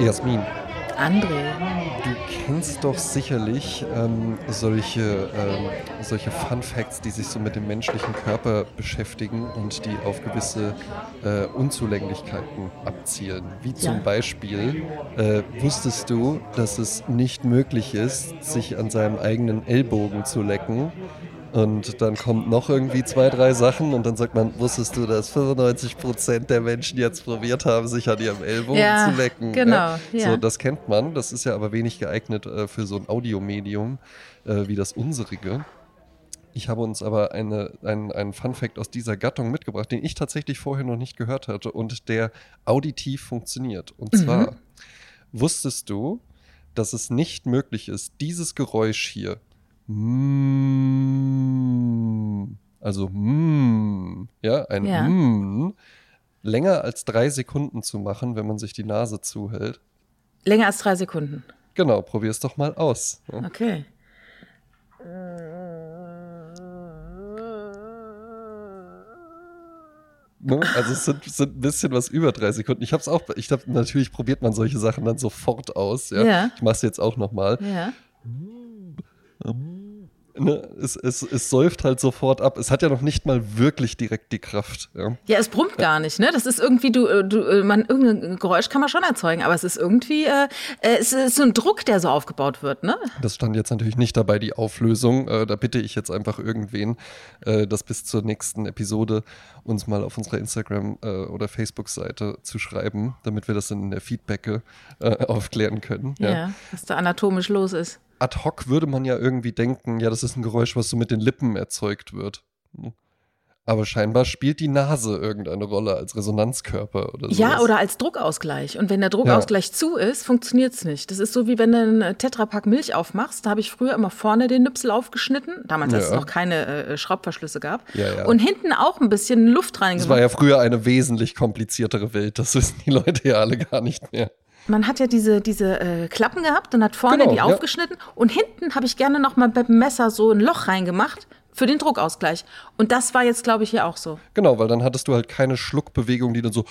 Jasmin, André. du kennst doch sicherlich ähm, solche, ähm, solche Fun Facts, die sich so mit dem menschlichen Körper beschäftigen und die auf gewisse äh, Unzulänglichkeiten abzielen. Wie zum Ja. Beispiel, äh, wusstest du, dass es nicht möglich ist, sich an seinem eigenen Ellbogen zu lecken? Und dann kommt noch irgendwie zwei, drei Sachen und dann sagt man, wusstest du, dass 95% der Menschen jetzt probiert haben, sich an ihrem Ellbogen Ja, zu lecken? genau, So, ja. das kennt man. Das ist ja aber wenig geeignet äh, für so ein Audiomedium äh, wie das unsrige. Ich habe uns aber eine, einen, einen Fun-Fact aus dieser Gattung mitgebracht, den ich tatsächlich vorher noch nicht gehört hatte und der auditiv funktioniert. Und zwar, wusstest du, dass es nicht möglich ist, dieses Geräusch hier, mm, also mm, ja, ein Ja. mm, länger als drei Sekunden zu machen, wenn man sich die Nase zuhält? Länger als drei Sekunden. Genau, probier es doch mal aus. Ja. Okay. Ne? Also es sind, sind ein bisschen was über drei Sekunden. Ich habe es auch, ich glaube, natürlich probiert man solche Sachen dann sofort aus. Ja? Ja. Ich mache es jetzt auch nochmal. Ja. Ne? Es, es, es säuft halt sofort ab. Es hat ja noch nicht mal wirklich direkt die Kraft. Ja? Ja, es brummt gar nicht, ne? Das ist irgendwie, du, äh, du, äh, man, irgendein Geräusch kann man schon erzeugen, aber es ist irgendwie, äh, äh, es ist so ein Druck, der so aufgebaut wird, ne? Das stand jetzt natürlich nicht dabei, die Auflösung. Äh, da bitte ich jetzt einfach irgendwen, äh, das bis zur nächsten Episode uns mal auf unserer Instagram- oder Facebook-Seite zu schreiben, damit wir das in der Feedbacke aufklären können. Ja. was da anatomisch los ist. Ad hoc würde man ja irgendwie denken, ja, das ist ein Geräusch, was so mit den Lippen erzeugt wird. Aber scheinbar spielt die Nase irgendeine Rolle als Resonanzkörper oder so. Ja, oder als Druckausgleich. Und wenn der Druckausgleich zu ist, funktioniert's nicht. Das ist so wie wenn du einen Tetrapack Milch aufmachst. Da habe ich früher immer vorne den Nüpsel aufgeschnitten, damals als Ja. es noch keine äh, Schraubverschlüsse gab. Ja, ja. Und hinten auch ein bisschen Luft Das war reingemacht. ja früher eine wesentlich kompliziertere Welt. Das wissen die Leute ja alle gar nicht mehr. Man hat ja diese, diese äh, Klappen gehabt und hat vorne Genau, die ja. aufgeschnitten. Und hinten habe ich gerne noch mal mit dem Messer so ein Loch reingemacht für den Druckausgleich. Und das war jetzt, glaube ich, hier auch so. Genau, weil dann hattest du halt keine Schluckbewegung, die dann so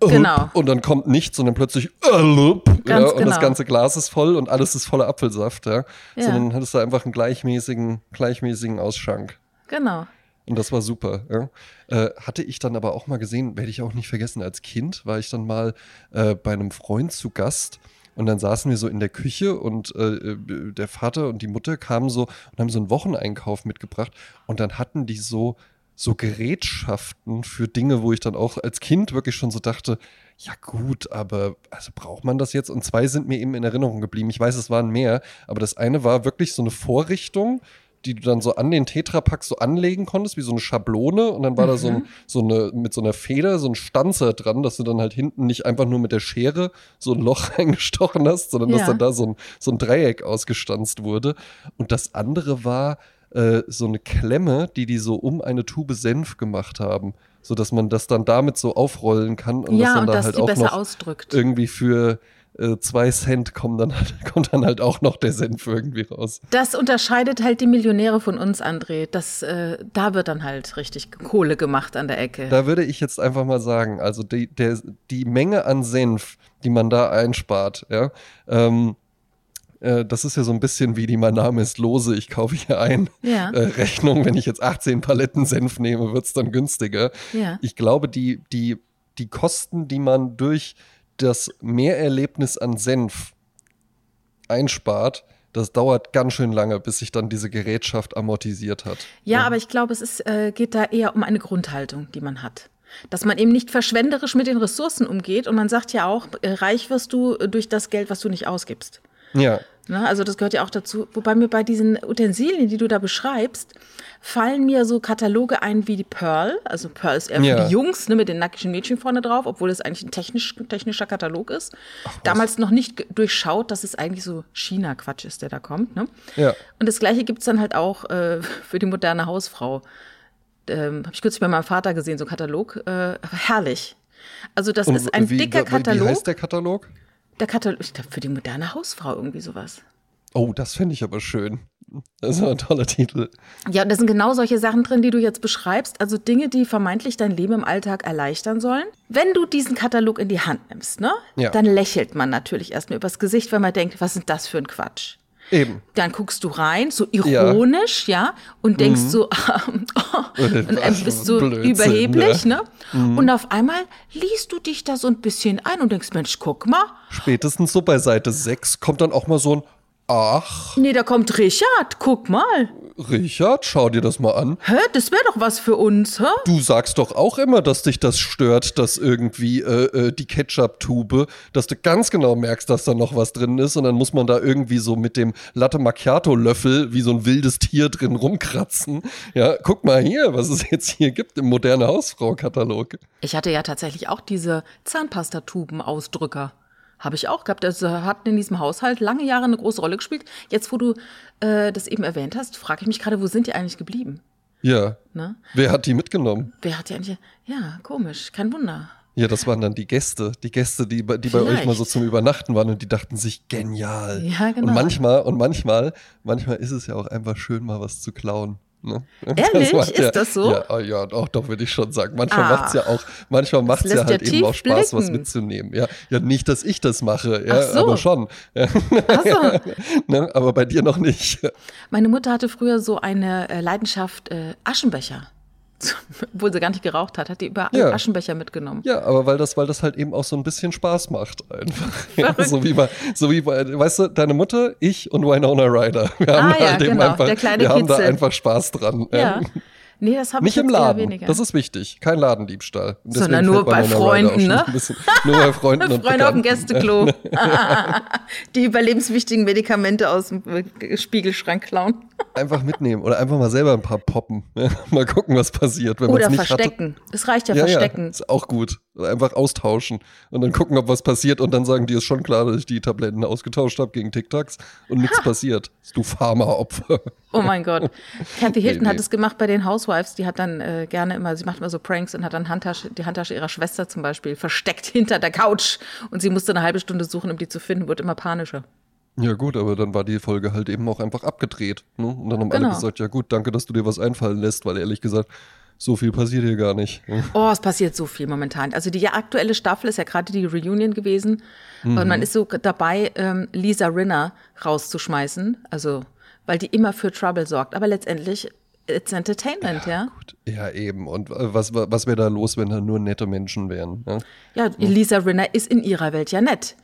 Genau. und dann kommt nichts und dann plötzlich ja, und das genau. ganze Glas ist voll und alles ist voller Apfelsaft, ja. Ja. Sondern hattest du einfach einen gleichmäßigen, gleichmäßigen Ausschank. Genau. Und das war super. Ja. Äh, hatte ich dann aber auch mal gesehen, werde ich auch nicht vergessen, als Kind war ich dann mal äh, bei einem Freund zu Gast und dann saßen wir so in der Küche und äh, äh, der Vater und die Mutter kamen so und haben so einen Wocheneinkauf mitgebracht und dann hatten die so so Gerätschaften für Dinge, wo ich dann auch als Kind wirklich schon so dachte, ja gut, aber also braucht man das jetzt? Und zwei sind mir eben in Erinnerung geblieben. Ich weiß, es waren mehr, aber das eine war wirklich so eine Vorrichtung, die du dann so an den Tetrapack so anlegen konntest, wie so eine Schablone. Und dann war da so, ein, so eine, mit so einer Feder, so ein Stanzer dran, dass du dann halt hinten nicht einfach nur mit der Schere so ein Loch reingestochen hast, sondern dass Ja. dann da so ein, so ein Dreieck ausgestanzt wurde. Und das andere war äh, so eine Klemme, die die so um eine Tube Senf gemacht haben, sodass man das dann damit so aufrollen kann und das ja, dann und da dass halt auch besser noch ausdrückt. irgendwie für zwei Cent kommen dann halt, kommt dann halt auch noch der Senf irgendwie raus. Das unterscheidet halt die Millionäre von uns, André. Das, äh, da wird dann halt richtig Kohle gemacht an der Ecke. Da würde ich jetzt einfach mal sagen, also die, der, die Menge an Senf, die man da einspart, ja, ähm, äh, das ist ja so ein bisschen wie die Mein Name ist Lose, ich kaufe hier ein. Ja. Äh, Rechnung, wenn ich jetzt 18 Paletten Senf nehme, wird es dann günstiger. Ja. Ich glaube, die, die, die Kosten, die man durch das Mehrerlebnis an Senf einspart, das dauert ganz schön lange, bis sich dann diese Gerätschaft amortisiert hat. Ja, aber ich glaube, es ist, äh, geht da eher um eine Grundhaltung, die man hat. Dass man eben nicht verschwenderisch mit den Ressourcen umgeht und man sagt ja auch, äh, reich wirst du äh, durch das Geld, was du nicht ausgibst. Ja, Ne? Also das gehört ja auch dazu. Wobei mir bei diesen Utensilien, die du da beschreibst, fallen mir so Kataloge ein wie die Pearl. Also Pearl ist eher für Ja. die Jungs, ne, mit den nackigen Mädchen vorne drauf, obwohl es eigentlich ein technisch, technischer Katalog ist. Damals noch nicht durchschaut, dass es eigentlich so China-Quatsch ist, der da kommt. Ne? ja. Und das gleiche gibt's dann halt auch äh, für die moderne Hausfrau. Ähm, Habe ich kürzlich bei meinem Vater gesehen, so ein Katalog. Äh, herrlich. Also das Und ist ein wie, dicker Katalog. Wie heißt der Katalog? Der Katalog, ich glaube, für die moderne Hausfrau irgendwie sowas. Oh, das fände ich aber schön. Das ist ein toller Titel. Ja, und da sind genau solche Sachen drin, die du jetzt beschreibst. Also Dinge, die vermeintlich dein Leben im Alltag erleichtern sollen. Wenn du diesen Katalog in die Hand nimmst, ne, Ja. dann lächelt man natürlich erstmal übers Gesicht, wenn man denkt, was ist das für ein Quatsch? Eben. Dann guckst du rein, so ironisch, ja, und denkst Mhm. so, und Was ähm, für bist so Blödsinn, überheblich, ne? ne? Und auf einmal liest du dich da so ein bisschen ein und denkst, Mensch, guck mal, Spätestens so bei Seite 6 kommt dann auch mal so ein Ach, nee, da kommt Richard, guck mal. Richard, schau dir das mal an. Hä, das wäre doch was für uns, hä? Du sagst doch auch immer, dass dich das stört, dass irgendwie äh, äh, die Ketchup-Tube, dass du ganz genau merkst, dass da noch was drin ist und dann muss man da irgendwie so mit dem Latte Macchiato-Löffel wie so ein wildes Tier drin rumkratzen. Ja, guck mal hier, was es jetzt hier gibt im moderne Hausfrau-Katalog. Ich hatte ja tatsächlich auch diese Zahnpastatuben-Ausdrücker. Habe ich auch gehabt. Das hat in diesem Haushalt lange Jahre eine große Rolle gespielt. Jetzt, wo du äh, das eben erwähnt hast, frage ich mich gerade, wo sind die eigentlich geblieben? Ja. Ne? Wer hat die mitgenommen? Wer hat die eigentlich. Ja, komisch, kein Wunder. Ja, das waren dann die Gäste. Die Gäste, die, bei- die bei euch mal so zum Übernachten waren und die dachten sich, genial. Ja, genau. Und manchmal, und manchmal, manchmal ist es ja auch einfach schön, mal was zu klauen. Ne? Ehrlich? macht Ist ja, das so? Ja, ah, ja doch, doch, würde ich schon sagen. Manchmal Ah. macht's ja auch, manchmal macht's ja halt eben auch Spaß, was blicken. mitzunehmen. Ja, ja, nicht, dass ich das mache, ja, so. aber schon. Ja, Ach so. ne? Aber bei dir noch nicht. Meine Mutter hatte früher so eine äh, Leidenschaft äh, Aschenbecher. Obwohl sie gar nicht geraucht hat, hat die überall Ja. Aschenbecher mitgenommen. Ja, aber weil das, weil das halt eben auch so ein bisschen Spaß macht einfach. Ja, so wie bei, so wie bei, weißt du, deine Mutter, ich und Winona Ryder. Wir haben Ah ja, halt eben genau, einfach, wir haben da Kitzel. einfach Spaß dran. Ja. Nee, das habe ich Nicht im Laden. Das ist wichtig. Kein Ladendiebstahl. Sondern nur bei Freunden, ne? Nur bei Freunden und Freunde auf dem. Gästeklo. die überlebenswichtigen Medikamente aus dem äh, Spiegelschrank klauen. Einfach mitnehmen oder einfach mal selber ein paar poppen. Mal gucken, was passiert. Wenn Oder nicht verstecken. Es reicht ja, Hatte. Ja, verstecken. ja, ist auch gut. Einfach austauschen und dann gucken, ob was passiert und dann sagen die, ist schon klar, dass ich die Tabletten ausgetauscht habe gegen Tic-Tacs und nichts passiert. Du Pharma-Opfer. Oh mein Gott. Kathy Hilton Nee, hat nee. es gemacht bei den Housewives. Die hat dann äh, gerne immer, sie macht immer so Pranks und hat dann Handtasche, die Handtasche ihrer Schwester zum Beispiel versteckt hinter der Couch. Und sie musste eine halbe Stunde suchen, um die zu finden, wurde immer panischer. Ja gut, aber dann war die Folge halt eben auch einfach abgedreht. Ne? Und dann haben alle Genau. gesagt, ja gut, danke, dass du dir was einfallen lässt, weil ehrlich gesagt, so viel passiert hier gar nicht. ne? Oh, es passiert so viel momentan. Also die aktuelle Staffel ist ja gerade die Reunion gewesen. Und Mhm. man ist so dabei, ähm, Lisa Rinner rauszuschmeißen. Also, weil die immer für Trouble sorgt. Aber letztendlich, it's Entertainment, ja. Ja, eben. Und äh, was, was wäre da los, wenn da nur nette Menschen wären? Ne? Ja, Lisa Rinner ist in ihrer Welt ja nett.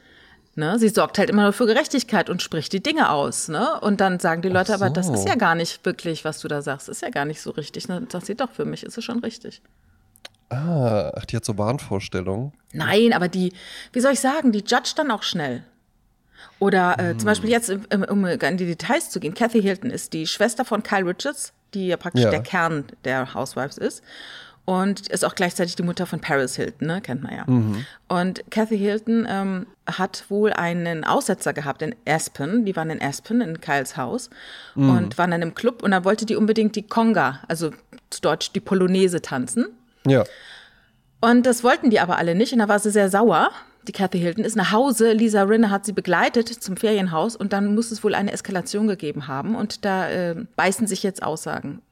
Ne? Sie sorgt halt immer nur für Gerechtigkeit und spricht die Dinge aus. Ne? Und dann sagen die Leute, aber das so. ist ja gar nicht wirklich, was du da sagst. Ist ja gar nicht so richtig. Ne? Das sieht doch für mich, ist es schon richtig. Ah, ach, die hat so Wahnvorstellungen. Nein, aber die, wie soll ich sagen, die judgt dann auch schnell. Oder äh, zum Beispiel jetzt, um, um in die Details zu gehen, Kathy Hilton ist die Schwester von Kyle Richards, die ja praktisch Ja. der Kern der Housewives ist. Und ist auch gleichzeitig die Mutter von Paris Hilton, ne? kennt man ja. Und Kathy Hilton ähm, hat wohl einen Aussetzer gehabt in Aspen. Die waren in Aspen, in Kyles Haus. Und waren dann im Club. Und dann wollte die unbedingt die Conga, also zu Deutsch die Polonaise tanzen. Ja. Und das wollten die aber alle nicht. Und da war sie sehr sauer. Die Kathy Hilton ist nach Hause. Lisa Rinne hat sie begleitet zum Ferienhaus. Und dann muss es wohl eine Eskalation gegeben haben. Und da äh, beißen sich jetzt Aussagen.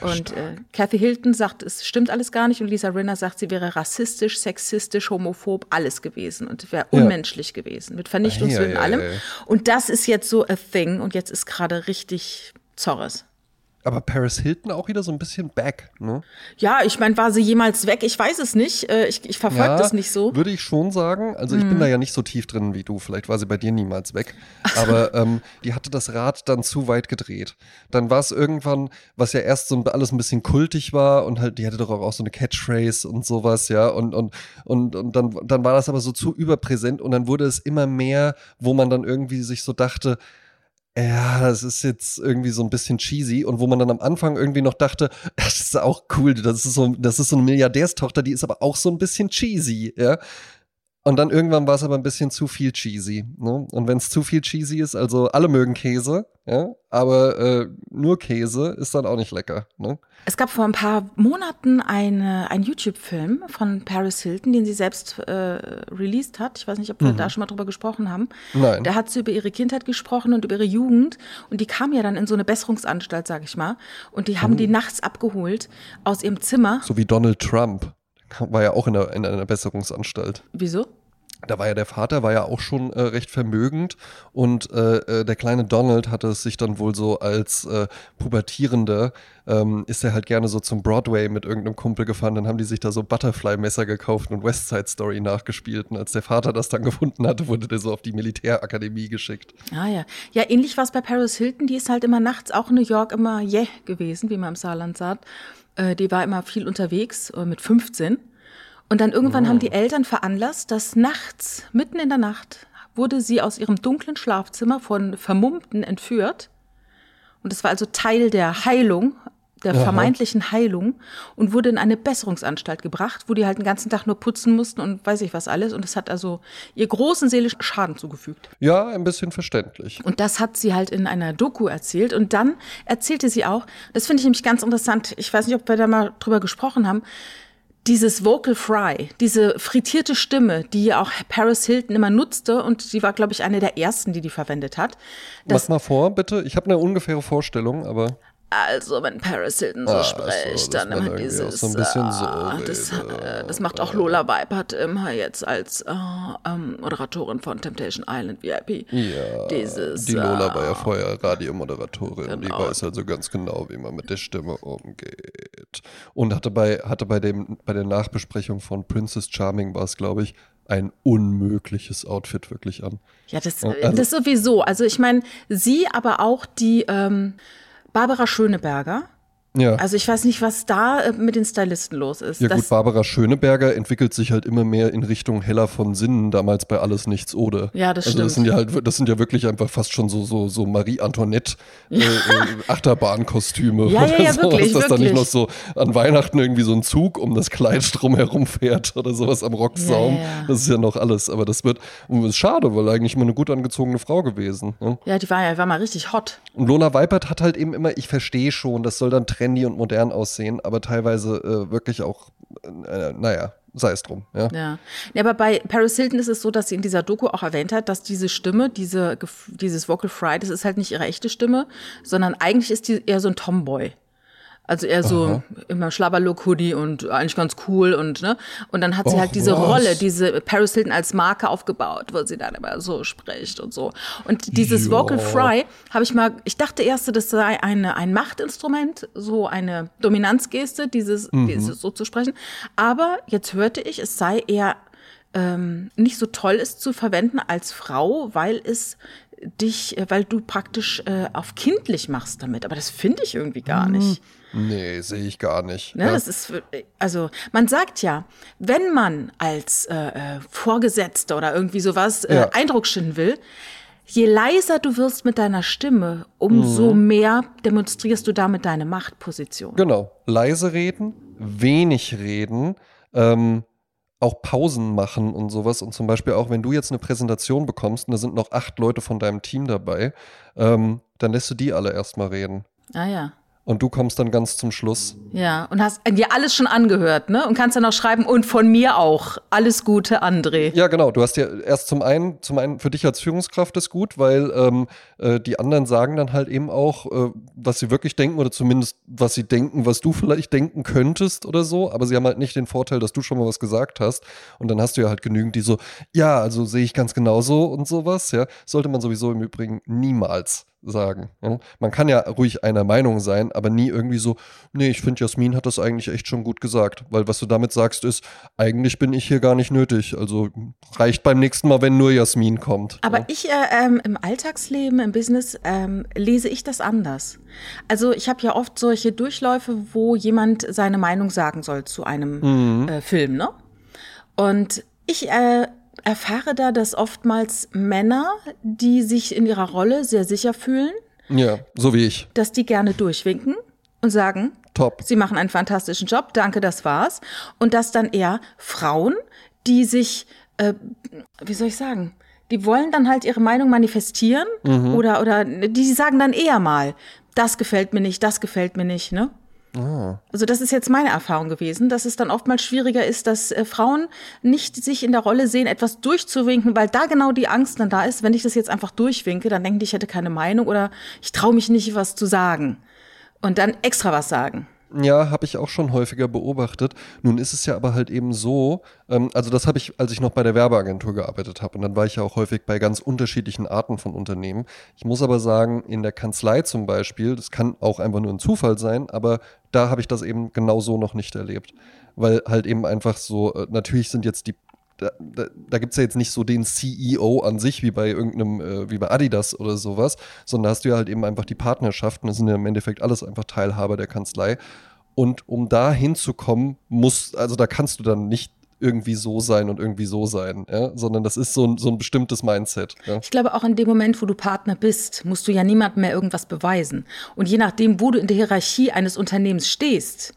Und äh, Kathy Hilton sagt, es stimmt alles gar nicht. Und Lisa Rinner sagt, sie wäre rassistisch, sexistisch, homophob, alles gewesen. Und wäre Ja. unmenschlich gewesen. Mit Vernichtungswillen und Ei, ei, allem. Und das ist jetzt so a thing. Und jetzt ist gerade richtig Zorres. Aber Paris Hilton auch wieder so ein bisschen back, ne? Ja, ich meine, war sie jemals weg? Ich weiß es nicht. Äh, Ich, ich verfolge das nicht so. Würde ich schon sagen. Also ich Mhm. bin da ja nicht so tief drin wie du. Vielleicht war sie bei dir niemals weg. Aber ähm, die hatte das Rad dann zu weit gedreht. Dann war es irgendwann, was ja erst so alles ein bisschen kultig war und halt, die hatte doch auch so eine Catchphrase und sowas, ja. Und, und, und, und dann, dann war das aber so zu überpräsent und dann wurde es immer mehr, wo man dann irgendwie sich so dachte, ja, das ist jetzt irgendwie so ein bisschen cheesy und wo man dann am Anfang irgendwie noch dachte, das ist auch cool, das ist so, das ist so eine Milliardärstochter, die ist aber auch so ein bisschen cheesy, ja. Und dann irgendwann war es aber ein bisschen zu viel cheesy. Ne? Und wenn es zu viel cheesy ist, also alle mögen Käse, ja, aber äh, nur Käse ist dann auch nicht lecker. Ne? Es gab vor ein paar Monaten eine, einen YouTube-Film von Paris Hilton, den sie selbst äh, released hat. Ich weiß nicht, ob wir mhm. da schon mal drüber gesprochen haben. Nein. Da hat sie über ihre Kindheit gesprochen und über ihre Jugend. Und die kam ja dann in so eine Besserungsanstalt, sag ich mal. Und die haben mhm. die nachts abgeholt aus ihrem Zimmer. So wie Donald Trump. War ja auch in einer, in einer Besserungsanstalt. Wieso? Da war ja der Vater, war ja auch schon äh, recht vermögend. Und äh, äh, der kleine Donald hatte es sich dann wohl so als äh, Pubertierender, ähm, ist er halt gerne so zum Broadway mit irgendeinem Kumpel gefahren, dann haben die sich da so Butterfly-Messer gekauft und West Side Story nachgespielt. Und als der Vater das dann gefunden hatte, wurde der so auf die Militärakademie geschickt. Ah ja, ja ähnlich war es bei Paris Hilton, die ist halt immer nachts auch in New York immer yeah gewesen, wie man im Saarland sagt. Äh, die war immer viel unterwegs, äh, mit 15 und dann irgendwann oh. haben die Eltern veranlasst, dass nachts, mitten in der Nacht, wurde sie aus ihrem dunklen Schlafzimmer von Vermummten entführt. Und das war also Teil der Heilung, der Aha. vermeintlichen Heilung und wurde in eine Besserungsanstalt gebracht, wo die halt den ganzen Tag nur putzen mussten und weiß ich was alles. Und es hat also ihr großen seelischen Schaden zugefügt. Ja, ein bisschen verständlich. Und das hat sie halt in einer Doku erzählt. Und dann erzählte sie auch, das finde ich nämlich ganz interessant, ich weiß nicht, ob wir da mal drüber gesprochen haben, dieses Vocal Fry, diese frittierte Stimme, die auch Paris Hilton immer nutzte und sie war, glaube ich, eine der ersten, die die verwendet hat. Mach mal vor, bitte. Ich habe eine ungefähre Vorstellung, aber. Also, wenn Paris Hilton so ah, spricht, so, dann immer dieses. So ein bisschen so ah, das, äh, das, macht auch Lola Weipert immer jetzt als äh, ähm, Moderatorin von Temptation Island VIP. Ja. Dieses, die Lola war ja äh, vorher Radiomoderatorin. Genau. Die weiß also ganz genau, wie man mit der Stimme umgeht. Und hatte bei, hatte bei, dem, bei der Nachbesprechung von Princess Charming war es, glaube ich, ein unmögliches Outfit wirklich an. Ja, das, also, das sowieso. Also ich meine, sie, aber auch die. Ähm, Barbara Schöneberger ja. Also ich weiß nicht, was da äh, mit den Stylisten los ist. Ja gut, Barbara Schöneberger entwickelt sich halt immer mehr in Richtung heller von Sinnen, damals bei Alles Nichts Oder. Ja, das also stimmt. Das sind ja halt, das sind ja wirklich einfach fast schon so, so, so Marie Antoinette äh, äh, Achterbahnkostüme. Ja, ja, ja, so, wirklich, dass wirklich. da nicht noch so an Weihnachten irgendwie so ein Zug um das Kleid drumherum fährt oder sowas am Rocksaum. Ja, ja. Das ist ja noch alles. Aber das wird, das ist schade, weil eigentlich immer eine gut angezogene Frau gewesen. Ne? Ja, die war ja, war mal richtig hot. Und Lola Weipert hat halt eben immer, ich verstehe schon, das soll dann trendy und modern aussehen aber teilweise äh, wirklich auch, äh, naja, sei es drum. Ja. ja. ja. aber bei Paris Hilton ist es so, dass sie in dieser Doku auch erwähnt hat, dass diese Stimme, diese, dieses Vocal Fry, das ist halt nicht ihre echte Stimme, sondern eigentlich ist die eher so ein Tomboy. Also eher so Aha. immer Schlabberlook-Hoodie und eigentlich ganz cool und ne. Und dann hat sie Och, halt diese was? Rolle, diese Paris Hilton als Marke aufgebaut, wo sie dann immer so spricht und so. Und dieses ja. Vocal Fry habe ich mal, ich dachte erst, das sei eine, ein Machtinstrument, so eine Dominanzgeste, dieses, mhm. dieses so zu sprechen. Aber jetzt hörte ich, es sei eher ähm, nicht so toll ist zu verwenden als Frau, weil es dich, weil du praktisch äh, auf kindlich machst damit. Aber das finde ich irgendwie gar mhm. nicht. Nee, sehe ich gar nicht. Ne, ja. das ist, also man sagt ja, wenn man als äh, äh Vorgesetzter oder irgendwie sowas äh, ja. Eindruck schinden will, je leiser du wirst mit deiner Stimme, umso mhm. mehr demonstrierst du damit deine Machtposition. Genau, leise reden, wenig reden, ähm, auch Pausen machen und sowas. Und zum Beispiel auch, wenn du jetzt eine Präsentation bekommst und da sind noch acht Leute von deinem Team dabei, ähm, dann lässt du die alle erstmal reden. Ah ja. Und du kommst dann ganz zum Schluss. Ja, und hast dir alles schon angehört, ne? Und kannst dann auch schreiben, und von mir auch. Alles Gute, André. Ja, genau. Du hast ja erst zum einen, zum einen für dich als Führungskraft ist gut, weil ähm, äh, die anderen sagen dann halt eben auch, äh, was sie wirklich denken oder zumindest was sie denken, was du vielleicht denken könntest oder so. Aber sie haben halt nicht den Vorteil, dass du schon mal was gesagt hast. Und dann hast du ja halt genügend, die so, ja, also sehe ich ganz genauso und sowas, ja. Sollte man sowieso im Übrigen niemals sagen. Ja? Man kann ja ruhig einer Meinung sein, aber nie irgendwie so, nee, ich finde, Jasmin hat das eigentlich echt schon gut gesagt. Weil was du damit sagst, ist, eigentlich bin ich hier gar nicht nötig. Also reicht beim nächsten Mal, wenn nur Jasmin kommt. Aber ja? ich äh, ähm, im Alltagsleben, im Business, ähm, lese ich das anders. Also ich habe ja oft solche Durchläufe, wo jemand seine Meinung sagen soll zu einem mhm. äh, Film, ne? Und ich äh, erfahre da, dass oftmals Männer, die sich in ihrer Rolle sehr sicher fühlen, ja, so wie ich, dass die gerne durchwinken und sagen, top. Sie machen einen fantastischen Job, danke, das war's. Und dass dann eher Frauen, die sich äh, wie soll ich sagen? Die wollen dann halt ihre Meinung manifestieren Mhm. oder, oder die sagen dann eher mal, das gefällt mir nicht, das gefällt mir nicht, ne? Ah. Also das ist jetzt meine Erfahrung gewesen, dass es dann oftmals schwieriger ist, dass äh, Frauen nicht sich in der Rolle sehen, etwas durchzuwinken, weil da genau die Angst dann da ist, wenn ich das jetzt einfach durchwinke, dann denken die, ich hätte keine Meinung oder ich traue mich nicht, was zu sagen. Und dann extra was sagen. Ja, habe ich auch schon häufiger beobachtet. Nun ist es ja aber halt eben so, ähm, also das habe ich, als ich noch bei der Werbeagentur gearbeitet habe. Und dann war ich ja auch häufig bei ganz unterschiedlichen Arten von Unternehmen. Ich muss aber sagen, in der Kanzlei zum Beispiel, das kann auch einfach nur ein Zufall sein, aber da habe ich das eben genau so noch nicht erlebt. Weil halt eben einfach so, äh, natürlich sind jetzt die da, da, da gibt es ja jetzt nicht so den CEO an sich wie bei irgendeinem, äh, wie bei Adidas oder sowas, sondern hast du ja halt eben einfach die Partnerschaften, das sind ja im Endeffekt alles einfach Teilhaber der Kanzlei. Und um da hinzukommen, muss, also da kannst du dann nicht irgendwie so sein und irgendwie so sein, ja? sondern das ist so ein, so ein bestimmtes Mindset. Ja? Ich glaube, auch in dem Moment, wo du Partner bist, musst du ja niemandem mehr irgendwas beweisen. Und je nachdem, wo du in der Hierarchie eines Unternehmens stehst,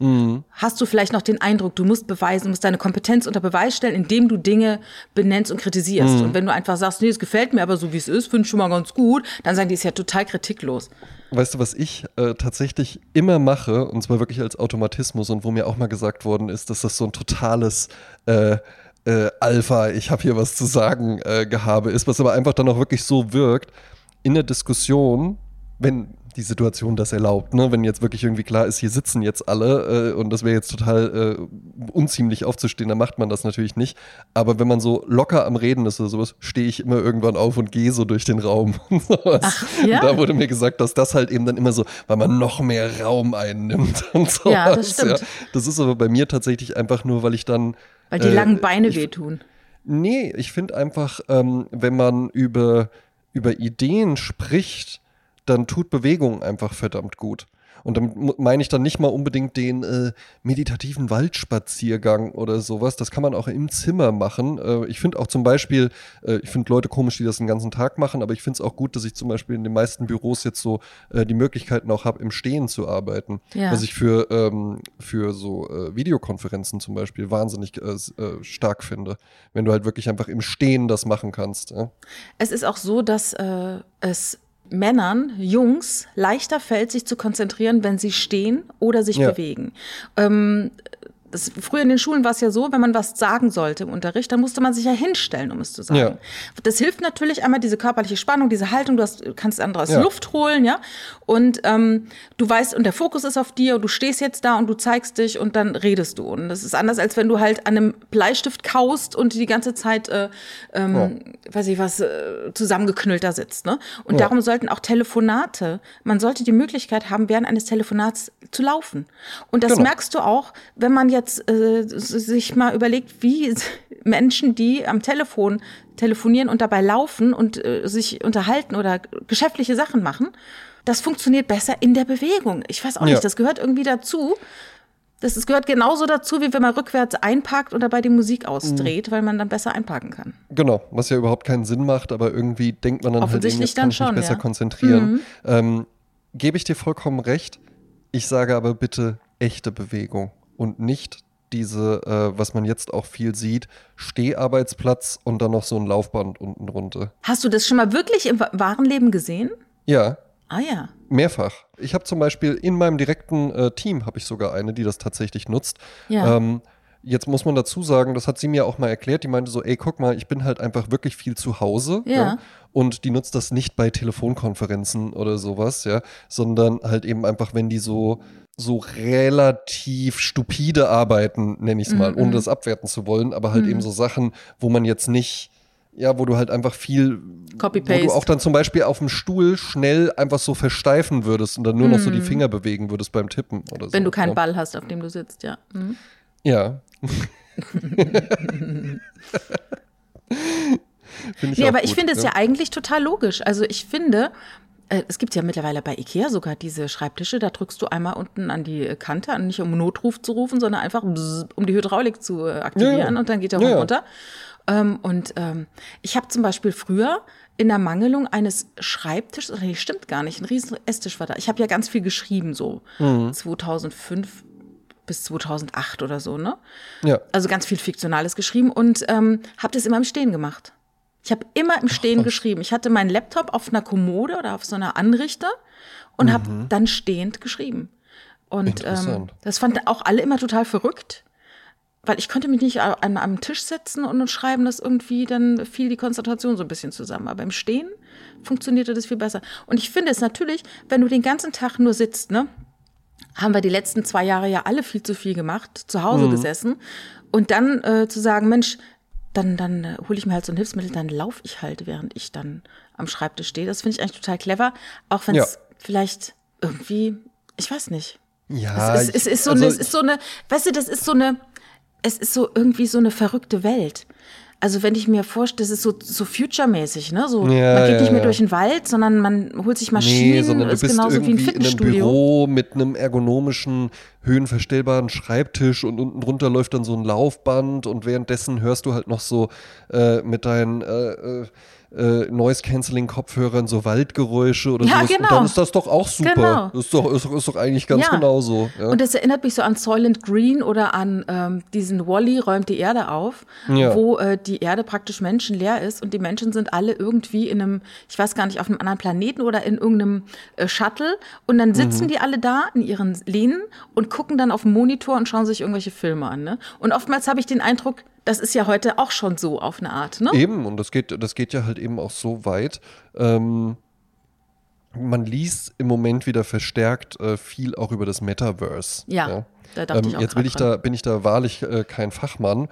hast du vielleicht noch den Eindruck, du musst beweisen, du musst deine Kompetenz unter Beweis stellen, indem du Dinge benennst und kritisierst. Und wenn du einfach sagst, nee, es gefällt mir aber so, wie es ist, finde ich schon mal ganz gut, dann sagen die, ist ja total kritiklos. Weißt du, was ich äh, tatsächlich immer mache, und zwar wirklich als Automatismus und wo mir auch mal gesagt worden ist, dass das so ein totales äh, äh, Alpha, ich habe hier was zu sagen, äh, Gehabe ist, was aber einfach dann auch wirklich so wirkt, in der Diskussion, wenn die Situation das erlaubt, ne? wenn jetzt wirklich irgendwie klar ist, hier sitzen jetzt alle äh, und das wäre jetzt total äh, unziemlich aufzustehen, dann macht man das natürlich nicht. Aber wenn man so locker am Reden ist oder sowas, stehe ich immer irgendwann auf und gehe so durch den Raum. und sowas. Ach, ja? Und da wurde mir gesagt, dass das halt eben dann immer so, weil man noch mehr Raum einnimmt und sowas. Ja, das stimmt. Das ist aber bei mir tatsächlich einfach nur, weil ich dann Weil die Äh, langen Beine ich- wehtun. Nee, ich finde einfach, ähm, wenn man über, über Ideen spricht, dann tut Bewegung einfach verdammt gut. Und damit meine ich dann nicht mal unbedingt den äh, meditativen Waldspaziergang oder sowas. Das kann man auch im Zimmer machen. Äh, ich finde auch zum Beispiel, äh, ich finde Leute komisch, die das den ganzen Tag machen, aber ich finde es auch gut, dass ich zum Beispiel in den meisten Büros jetzt so äh, die Möglichkeiten auch habe, im Stehen zu arbeiten. Ja. Was ich für, ähm, für so äh, Videokonferenzen zum Beispiel wahnsinnig äh, stark finde. Wenn du halt wirklich einfach im Stehen das machen kannst. Ja? Es ist auch so, dass es Männern, Jungs, leichter fällt, sich zu konzentrieren, wenn sie stehen oder sich Ja. bewegen. Ähm, das, früher in den Schulen war es ja so, wenn man was sagen sollte im Unterricht, dann musste man sich ja hinstellen, um es zu sagen. Ja. Das hilft natürlich einmal diese körperliche Spannung, diese Haltung, du hast, kannst anderes Ja. Luft holen, ja. Und ähm, du weißt, und der Fokus ist auf dir und du stehst jetzt da und du zeigst dich und dann redest du. Und das ist anders, als wenn du halt an einem Bleistift kaust und die ganze Zeit, äh, ähm, weiß ich was, äh, zusammengeknüllt da sitzt. Ne? Und Ja. darum sollten auch Telefonate, man sollte die Möglichkeit haben, während eines Telefonats zu laufen. Und das Genau. merkst du auch, wenn man jetzt äh, sich mal überlegt, wie Menschen, die am Telefon telefonieren und dabei laufen und äh, sich unterhalten oder geschäftliche Sachen machen, das funktioniert besser in der Bewegung. Ich weiß auch Ja. nicht, das gehört irgendwie dazu. Das, das gehört genauso dazu, wie wenn man rückwärts einparkt und dabei die Musik ausdreht, weil man dann besser einparken kann. Genau, was ja überhaupt keinen Sinn macht, aber irgendwie denkt man dann halt, jetzt kann ich mich besser ja. konzentrieren. Ähm, Gebe ich dir vollkommen recht. Ich sage aber bitte echte Bewegung und nicht diese, äh, was man jetzt auch viel sieht, Steharbeitsplatz und dann noch so ein Laufband unten drunter. Hast du das schon mal wirklich im wa- wahren Leben gesehen? Ja, Ah ja. Mehrfach. Ich habe zum Beispiel in meinem direkten äh, Team habe ich sogar eine, die das tatsächlich nutzt. Ja. Ähm, jetzt muss man dazu sagen, das hat sie mir auch mal erklärt. Die meinte so, ey, guck mal, ich bin halt einfach wirklich viel zu Hause. Ja. Und die nutzt das nicht bei Telefonkonferenzen oder sowas, ja, sondern halt eben einfach, wenn die so so relativ stupide arbeiten, nenne ich es mal, ohne das abwerten zu wollen, aber halt eben so Sachen, wo man jetzt nicht, ja, wo du halt einfach viel, Copy-paste. wo du auch dann zum Beispiel auf dem Stuhl schnell einfach so versteifen würdest und dann nur noch so die Finger bewegen würdest beim Tippen oder so. Wenn du keinen ja. Ball hast, auf dem du sitzt, ja. Mhm. Ja. Finde ich Nee, aber ich gut, finde es ja eigentlich total logisch. Also ich finde, es gibt ja mittlerweile bei Ikea sogar diese Schreibtische, da drückst du einmal unten an die äh, Kante, an- nicht um Notruf zu rufen, sondern einfach um die Hydraulik zu äh, aktivieren Ja, ja. und dann geht Raum ja. runter. Ähm, und ähm, ich habe zum Beispiel früher in der Mangelung eines Schreibtisches, nee, stimmt gar nicht, ein riesen Esstisch war da. Ich habe ja ganz viel geschrieben, so Mhm. 2005 bis 2008 oder so, ne? Ja. Also ganz viel Fiktionales geschrieben und ähm, habe das immer im Stehen gemacht. Ich habe immer im Stehen geschrieben. Ich hatte meinen Laptop auf einer Kommode oder auf so einer Anrichter und Mhm. habe dann stehend geschrieben. Und ähm, das fanden auch alle immer total verrückt, weil ich konnte mich nicht an einem Tisch setzen und schreiben, das irgendwie, dann fiel die Konzentration so ein bisschen zusammen. Aber im Stehen funktionierte das viel besser. Und ich finde es natürlich, wenn du den ganzen Tag nur sitzt, ne, haben wir die letzten zwei Jahre ja alle viel zu viel gemacht, zu Hause Mhm. gesessen. Und dann äh, zu sagen, Mensch, dann, dann äh, hole ich mir halt so ein Hilfsmittel, dann laufe ich halt, während ich dann am Schreibtisch stehe. Das finde ich eigentlich total clever, auch wenn es Ja. vielleicht irgendwie, ich weiß nicht. Ja, es, ist, es ist so also eine, es ist so eine, weißt du, das ist so eine, es ist so irgendwie so eine verrückte Welt. Also wenn ich mir vorstelle, das ist so, so future-mäßig, ne? So, Ja, man geht ja, nicht mehr ja. durch den Wald, sondern man holt sich Maschinen, Nee, sondern du ist bist genauso wie ein irgendwie in einem Fitnessstudio. Büro mit einem ergonomischen, höhenverstellbaren Schreibtisch und unten drunter läuft dann so ein Laufband und währenddessen hörst du halt noch so äh, mit deinen äh, äh, Noise-Canceling-Kopfhörern so Waldgeräusche oder Ja. Und genau. dann ist das doch auch super. Genau. Ist, doch, ist, ist doch eigentlich ganz Ja. genau so. Ja. Und das erinnert mich so an Soylent Green oder an ähm, diesen Wally räumt die Erde auf, Ja. wo äh, die Erde praktisch menschenleer ist und die Menschen sind alle irgendwie in einem, ich weiß gar nicht, auf einem anderen Planeten oder in irgendeinem äh, Shuttle und dann sitzen Mhm. die alle da in ihren Lehnen und gucken dann auf den Monitor und schauen sich irgendwelche Filme an. Ne? Und oftmals habe ich den Eindruck, das ist ja heute auch schon so auf eine Art. Ne? Eben, und das geht, das geht ja halt eben auch so weit. Ähm, man liest im Moment wieder verstärkt äh, viel auch über das Metaverse. Ja, da dachte ich auch Jetzt bin ich, da, bin ich da wahrlich äh, kein Fachmann.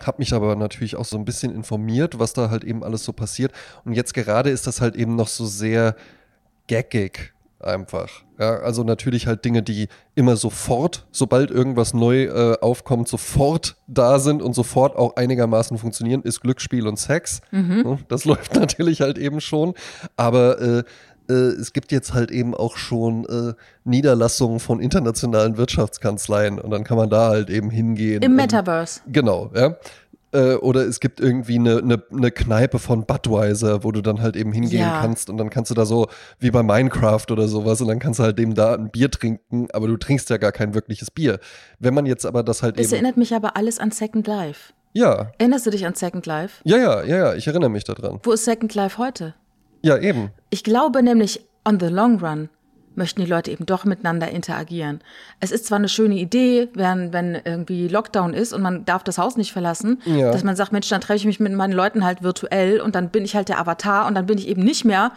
Habe mich aber natürlich auch so ein bisschen informiert, was da halt eben alles so passiert. Und jetzt gerade ist das halt eben noch so sehr gaggig einfach. Ja, also natürlich halt Dinge, die immer sofort, sobald irgendwas neu äh, aufkommt, sofort da sind und sofort auch einigermaßen funktionieren, ist Glücksspiel und Sex. Ja, Das läuft natürlich halt eben schon. Aber äh, äh, es gibt jetzt halt eben auch schon äh, Niederlassungen von internationalen Wirtschaftskanzleien und dann kann man da halt eben hingehen. Im und- Metaverse. Genau, ja. Äh, Oder es gibt irgendwie eine, eine, eine Kneipe von Budweiser, wo du dann halt eben hingehen Ja. kannst und dann kannst du da so wie bei Minecraft oder sowas und dann kannst du halt eben da ein Bier trinken, aber du trinkst ja gar kein wirkliches Bier. Wenn man jetzt aber das halt Das eben. erinnert mich aber alles an Second Life. Ja, Erinnerst du dich an Second Life? ja, ja, ja, ja, ich erinnere mich daran. Wo ist Second Life heute? Ja, eben. Ich glaube nämlich, on the long run möchten die Leute eben doch miteinander interagieren. Es ist zwar eine schöne Idee, wenn, wenn irgendwie Lockdown ist und man darf das Haus nicht verlassen, Ja. dass man sagt, Mensch, dann treffe ich mich mit meinen Leuten halt virtuell und dann bin ich halt der Avatar und dann bin ich eben nicht mehr,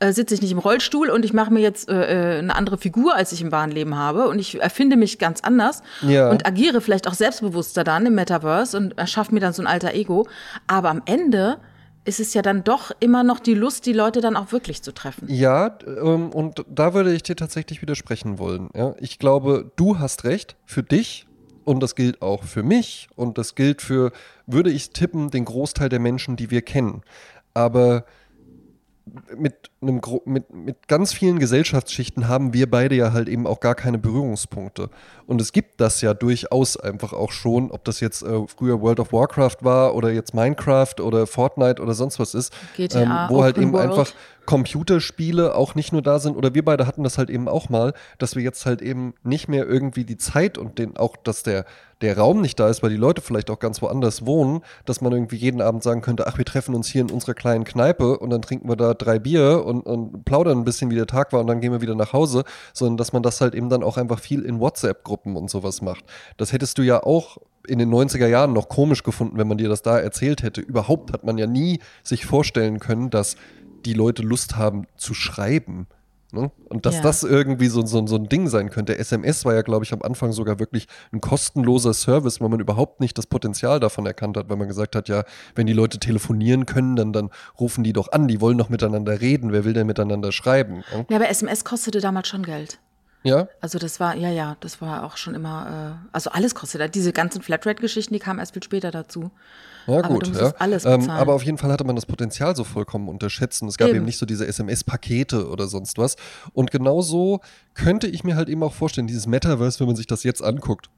äh, sitze ich nicht im Rollstuhl und ich mache mir jetzt äh, äh, eine andere Figur, als ich im wahren Leben habe und ich erfinde mich ganz anders Ja. und agiere vielleicht auch selbstbewusster dann im Metaverse und erschaffe mir dann so ein alter Ego. Aber am Ende ist es ja dann doch immer noch die Lust, die Leute dann auch wirklich zu treffen. Ja, ähm, und da würde ich dir tatsächlich widersprechen wollen. Ich glaube, du hast recht für dich und das gilt auch für mich und das gilt für, würde ich tippen, den Großteil der Menschen, die wir kennen. Aber mit, einem, mit, mit ganz vielen Gesellschaftsschichten haben wir beide ja halt eben auch gar keine Berührungspunkte. Und es gibt das ja durchaus einfach auch schon, ob das jetzt äh, früher World of Warcraft war oder jetzt Minecraft oder Fortnite oder sonst was ist, GTA, ähm, wo halt Open eben World. einfach Computerspiele auch nicht nur da sind, oder wir beide hatten das halt eben auch mal, dass wir jetzt halt eben nicht mehr irgendwie die Zeit und den auch, dass der, der Raum nicht da ist, weil die Leute vielleicht auch ganz woanders wohnen, dass man irgendwie jeden Abend sagen könnte, ach, wir treffen uns hier in unserer kleinen Kneipe und dann trinken wir da drei Bier und, und plaudern ein bisschen, wie der Tag war und dann gehen wir wieder nach Hause, sondern dass man das halt eben dann auch einfach viel in WhatsApp-Gruppen und sowas macht. Das hättest du ja auch in den 90er Jahren noch komisch gefunden, wenn man dir das da erzählt hätte. Überhaupt hat man ja nie sich vorstellen können, dass die Leute Lust haben zu schreiben. Ne? Und dass Ja. das irgendwie so, so, so ein Ding sein könnte. SMS war ja, glaube ich, am Anfang sogar wirklich ein kostenloser Service, weil man überhaupt nicht das Potenzial davon erkannt hat, weil man gesagt hat, ja, wenn die Leute telefonieren können, dann, dann rufen die doch an, die wollen doch miteinander reden, wer will denn miteinander schreiben? Ne? Ja, aber SMS kostete damals schon Geld. Ja, Also das war, ja, ja, das war auch schon immer, äh, also alles kostete. Diese ganzen Flatrate-Geschichten, die kamen erst viel später dazu. Ja Aber gut. ja. alles ähm, bezahlen. aber auf jeden Fall hatte man das Potenzial so vollkommen unterschätzt und es gab Eben. eben, nicht so diese SMS-Pakete oder sonst was. Und genauso könnte ich mir halt eben auch vorstellen, dieses Metaverse, wenn man sich das jetzt anguckt,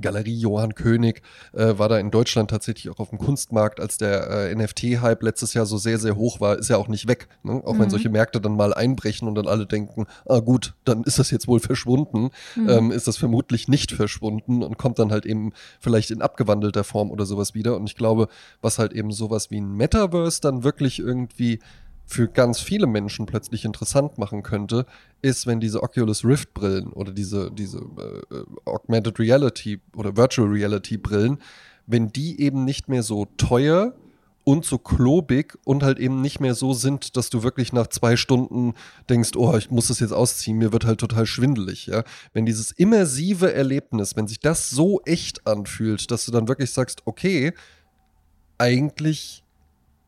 Galerie Johann König äh, war da in Deutschland tatsächlich auch auf dem Kunstmarkt, als der äh, NFT-Hype letztes Jahr so sehr, sehr hoch war, ist ja auch nicht weg. Ne? Auch mhm. wenn solche Märkte dann mal einbrechen und dann alle denken, ah gut, dann ist das jetzt wohl verschwunden, mhm. ähm, ist das vermutlich nicht verschwunden und kommt dann halt eben vielleicht in abgewandelter Form oder sowas wieder. Und ich glaube, was halt eben sowas wie ein Metaverse dann wirklich irgendwie für ganz viele Menschen plötzlich interessant machen könnte, ist, wenn diese Oculus Rift Brillen oder diese, diese äh, äh, Augmented Reality oder Virtual Reality Brillen, wenn die eben nicht mehr so teuer und so klobig und halt eben nicht mehr so sind, dass du wirklich nach zwei Stunden denkst, oh, ich muss das jetzt ausziehen, mir wird halt total schwindelig, ja. Wenn dieses immersive Erlebnis, wenn sich das so echt anfühlt, dass du dann wirklich sagst, okay, eigentlich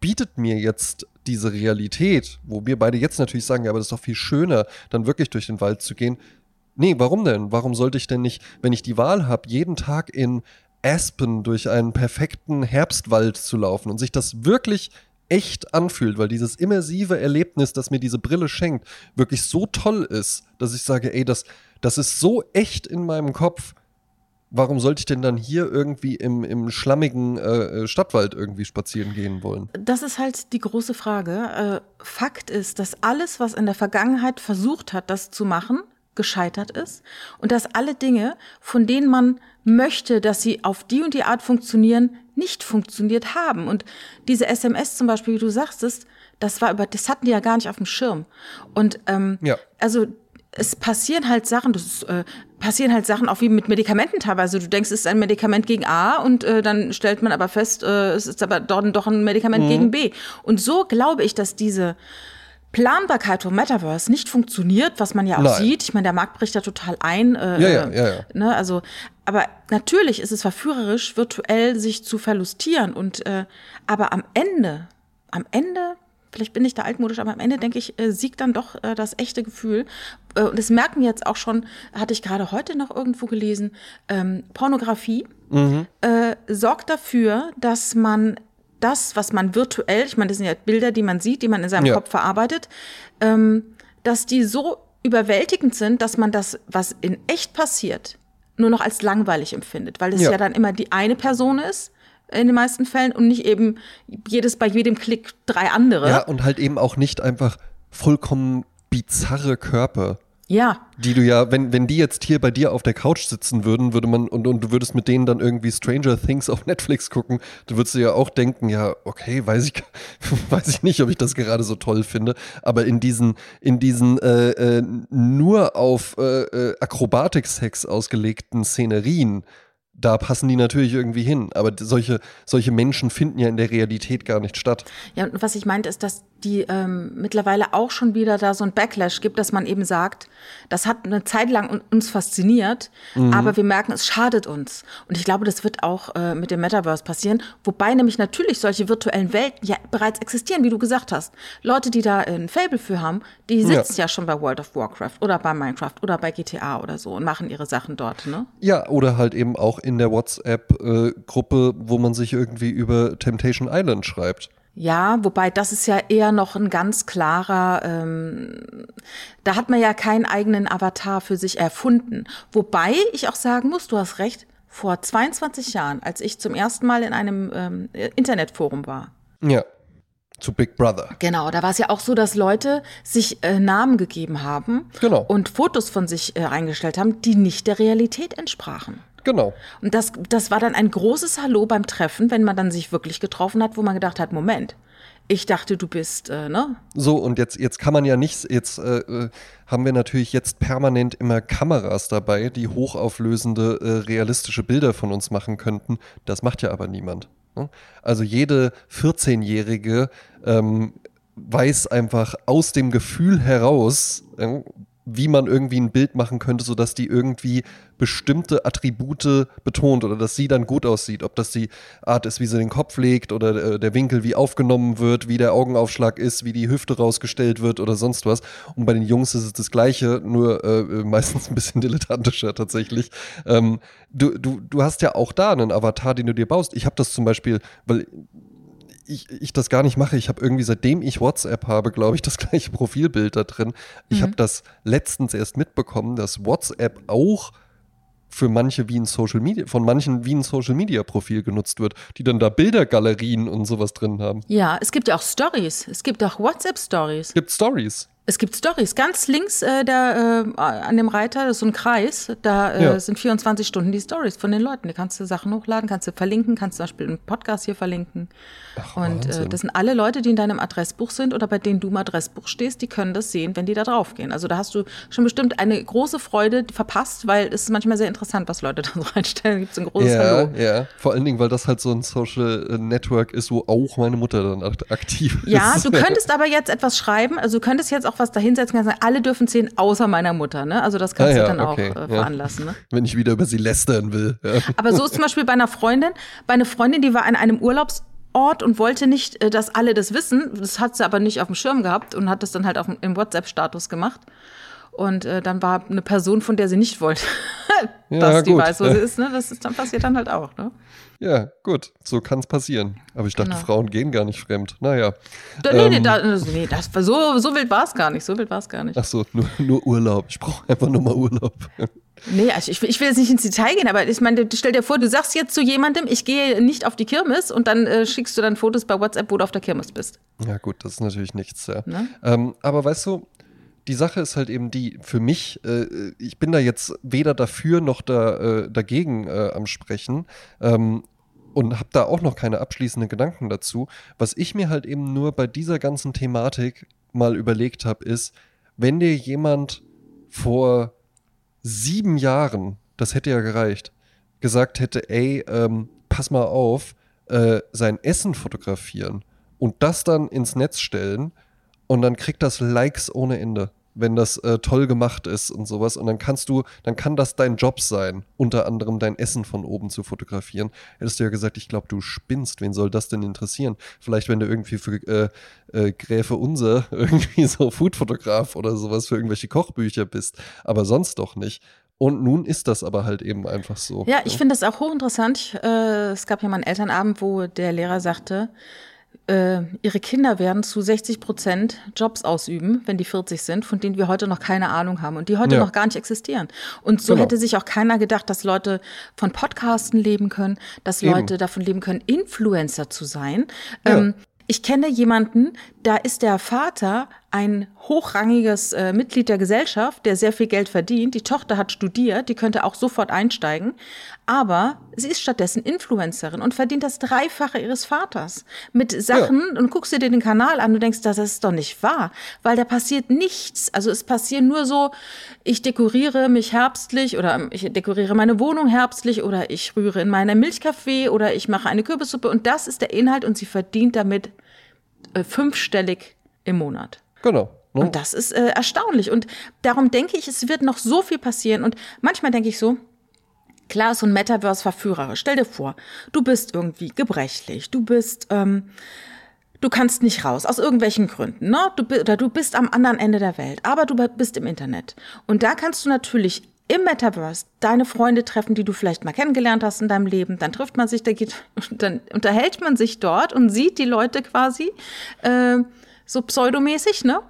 bietet mir jetzt diese Realität, wo wir beide jetzt natürlich sagen, ja, aber das ist doch viel schöner, dann wirklich durch den Wald zu gehen. Nee, warum denn? Warum sollte ich denn nicht, wenn ich die Wahl habe, jeden Tag in Aspen durch einen perfekten Herbstwald zu laufen und sich das wirklich echt anfühlt, weil dieses immersive Erlebnis, das mir diese Brille schenkt, wirklich so toll ist, dass ich sage, ey, das, das ist so echt in meinem Kopf, warum sollte ich denn dann hier irgendwie im, im schlammigen äh, äh, Stadtwald irgendwie spazieren gehen wollen? Das ist halt die große Frage. Äh, Fakt ist, dass alles, was in der Vergangenheit versucht hat, das zu machen, gescheitert ist und dass alle Dinge, von denen man möchte, dass sie auf die und die Art funktionieren, nicht funktioniert haben. Und diese SMS zum Beispiel, wie du sagst, das war über, das hatten die ja gar nicht auf dem Schirm. Und ähm, ja. also es passieren halt Sachen, das ist, äh, passieren halt Sachen auch wie mit Medikamenten teilweise. Du denkst, es ist ein Medikament gegen A und äh, dann stellt man aber fest, äh, es ist aber dort doch ein Medikament mhm. gegen B. Und so glaube ich, dass diese Planbarkeit vom Metaverse nicht funktioniert, was man ja auch Nein. sieht. Ich meine, der Markt bricht da total ein. Äh, ja, ja, ja, ja. Ne, also, aber natürlich ist es verführerisch, virtuell sich zu verlustieren. Und äh, aber am Ende, am Ende vielleicht bin ich da altmodisch, aber am Ende denke ich, äh, siegt dann doch äh, das echte Gefühl. Äh, und das merken wir jetzt auch schon, hatte ich gerade heute noch irgendwo gelesen, ähm, Pornografie mhm. äh, sorgt dafür, dass man das, was man virtuell, ich meine, das sind ja Bilder, die man sieht, die man in seinem ja. Kopf verarbeitet, ähm, dass die so überwältigend sind, dass man das, was in echt passiert, nur noch als langweilig empfindet, weil es ja. ja dann immer die eine Person ist in den meisten Fällen und nicht eben jedes bei jedem Klick drei andere. Ja, und halt eben auch nicht einfach vollkommen bizarre Körper. Ja. Die du ja, wenn, wenn die jetzt hier bei dir auf der Couch sitzen würden, würde man, und, und du würdest mit denen dann irgendwie Stranger Things auf Netflix gucken, du würdest dir ja auch denken, ja, okay, weiß ich, weiß ich nicht, ob ich das gerade so toll finde. Aber in diesen, in diesen äh, äh, nur auf äh, äh Akrobatik-Sex ausgelegten Szenerien, da passen die natürlich irgendwie hin. Aber solche, solche Menschen finden ja in der Realität gar nicht statt. Ja, und was ich meinte, ist, dass die ähm, mittlerweile auch schon wieder da so ein Backlash gibt, dass man eben sagt, das hat eine Zeit lang uns fasziniert, mhm. aber wir merken, es schadet uns. Und ich glaube, das wird auch äh, mit dem Metaverse passieren, wobei nämlich natürlich solche virtuellen Welten ja bereits existieren, wie du gesagt hast. Leute, die da ein Fable für haben, die sitzen ja. ja schon bei World of Warcraft oder bei Minecraft oder bei GTA oder so und machen ihre Sachen dort, ne? Ja, oder halt eben auch in der WhatsApp-Gruppe, äh, wo man sich irgendwie über Temptation Island schreibt. Ja, wobei das ist ja eher noch ein ganz klarer, ähm, da hat man ja keinen eigenen Avatar für sich erfunden. Wobei ich auch sagen muss, du hast recht, vor 22 Jahren, als ich zum ersten Mal in einem ähm, Internetforum war. Ja. Zu Big Brother. Genau, da war es ja auch so, dass Leute sich äh, Namen gegeben haben genau. und Fotos von sich äh, eingestellt haben, die nicht der Realität entsprachen. Genau. Und das, das war dann ein großes Hallo beim Treffen, wenn man dann sich wirklich getroffen hat, wo man gedacht hat, Moment, ich dachte, du bist, äh, ne? So, und jetzt, jetzt kann man ja nicht, jetzt äh, äh, haben wir natürlich jetzt permanent immer Kameras dabei, die hochauflösende, äh, realistische Bilder von uns machen könnten. Das macht ja aber niemand. Ne? Also jede 14-Jährige ähm, weiß einfach aus dem Gefühl heraus, äh, wie man irgendwie ein Bild machen könnte, sodass die irgendwie bestimmte Attribute betont oder dass sie dann gut aussieht. Ob das die Art ist, wie sie den Kopf legt oder äh, der Winkel, wie aufgenommen wird, wie der Augenaufschlag ist, wie die Hüfte rausgestellt wird oder sonst was. Und bei den Jungs ist es das Gleiche, nur äh, meistens ein bisschen dilettantischer tatsächlich. Ähm, du, du, du hast ja auch da einen Avatar, den du dir baust. Ich habe das zum Beispiel, weil ich, ich das gar nicht mache. Ich habe irgendwie, seitdem ich WhatsApp habe, glaube ich, das gleiche Profilbild da drin. Ich mhm. habe das letztens erst mitbekommen, dass WhatsApp auch für manche wie ein Social Media, von manchen wie ein Social Media Profil genutzt wird, die dann da Bildergalerien und sowas drin haben. Ja, es gibt ja auch Stories. Es gibt auch WhatsApp Stories. Gibt Stories. Es gibt Stories. Ganz links äh, der, äh, an dem Reiter, das ist so ein Kreis, da äh, Ja. sind 24 Stunden die Stories von den Leuten. Da kannst du Sachen hochladen, kannst du verlinken, kannst zum Beispiel einen Podcast hier verlinken. Und äh, das sind alle Leute, die in deinem Adressbuch sind oder bei denen du im Adressbuch stehst, die können das sehen, wenn die da drauf gehen. Also da hast du schon bestimmt eine große Freude verpasst, weil es ist manchmal sehr interessant, was Leute da so reinstellen. Da gibt es ein großes Ja, Hallo. ja. Vor allen Dingen, weil das halt so ein Social äh, Network ist, wo auch meine Mutter dann akt- aktiv ist. Ja, du könntest aber jetzt etwas schreiben, also du könntest jetzt auch was dahinsetzen, kannst sagen, alle dürfen sehen, außer meiner Mutter, ne? Also das kannst Ah, ja, du dann okay, auch äh, ja. veranlassen, ne? Wenn ich wieder über sie lästern will. Ja. Aber so ist zum Beispiel bei einer Freundin, bei einer Freundin, die war an einem Urlaubsort und wollte nicht, äh, dass alle das wissen. Das hat sie aber nicht auf dem Schirm gehabt und hat das dann halt auf, im WhatsApp-Status gemacht. Und äh, dann war eine Person, von der sie nicht wollte, Ja, dass die gut. weiß, wo sie ist. Ne? Das ist dann passiert dann halt auch. Ne? Ja, gut, so kann es passieren. Aber ich dachte, Genau. Frauen gehen gar nicht fremd. Naja. Da, nee, nee, Ähm. da, nee, das so, so wild war es gar nicht. So wild war es gar nicht. Ach so, nur, nur Urlaub. Ich brauche einfach nur mal Urlaub. Nee, also ich, will- ich will jetzt nicht ins Detail gehen, aber ich meine, stell dir vor, du sagst jetzt zu jemandem, ich gehe nicht auf die Kirmes und dann äh, schickst du dann Fotos bei WhatsApp, wo du auf der Kirmes bist. Ja, gut, das ist natürlich nichts, ja. Ne? Ähm, aber weißt du, die Sache ist halt eben die, für mich, äh, ich bin da jetzt weder dafür noch da, äh, dagegen äh, am Sprechen ähm, und habe da auch noch keine abschließenden Gedanken dazu. Was ich mir halt eben nur bei dieser ganzen Thematik mal überlegt habe, ist, wenn dir jemand vor sieben Jahren, das hätte ja gereicht, gesagt hätte, ey, ähm, pass mal auf, äh, sein Essen fotografieren und das dann ins Netz stellen und dann kriegt das Likes ohne Ende, wenn das äh, toll gemacht ist und sowas. Und dann kannst du, dann kann das dein Job sein, unter anderem dein Essen von oben zu fotografieren. Hättest du ja gesagt, ich glaube, du spinnst. Wen soll das denn interessieren? Vielleicht, wenn du irgendwie für äh, äh, Gräfe Unser irgendwie so Foodfotograf oder sowas für irgendwelche Kochbücher bist. Aber sonst doch nicht. Und nun ist das aber halt eben einfach so. Ja, ich finde das auch hochinteressant. Ich, Äh, es gab ja mal einen Elternabend, wo der Lehrer sagte, äh, ihre Kinder werden zu 60 Prozent Jobs ausüben, wenn die 40 sind, von denen wir heute noch keine Ahnung haben und die heute Ja. noch gar nicht existieren. Und so Genau. hätte sich auch keiner gedacht, dass Leute von Podcasten leben können, dass Eben. Leute davon leben können, Influencer zu sein. Ja. Ähm, ich kenne jemanden, da ist der Vater ein hochrangiges äh, Mitglied der Gesellschaft, der sehr viel Geld verdient. Die Tochter hat studiert, die könnte auch sofort einsteigen. Aber sie ist stattdessen Influencerin und verdient das Dreifache ihres Vaters mit Sachen. Und guckst dir den Kanal an, du denkst, das ist doch nicht wahr, weil da passiert nichts. Also es passieren nur so, ich dekoriere mich herbstlich oder ich dekoriere meine Wohnung herbstlich oder ich rühre in meiner Milchkaffee oder ich mache eine Kürbissuppe und das ist der Inhalt und sie verdient damit äh, fünfstellig im Monat. Genau. Ne? Und das ist äh, erstaunlich. Und darum denke ich, es wird noch so viel passieren. Und manchmal denke ich so, klar ist so ein Metaverse verführerisch. Stell dir vor, du bist irgendwie gebrechlich, du bist, ähm, du kannst nicht raus, aus irgendwelchen Gründen, ne? Du, oder du bist am anderen Ende der Welt, aber du bist im Internet. Und da kannst du natürlich im Metaverse deine Freunde treffen, die du vielleicht mal kennengelernt hast in deinem Leben. Dann trifft man sich, da geht, dann unterhält man sich dort und sieht die Leute quasi äh, so pseudomäßig, ne?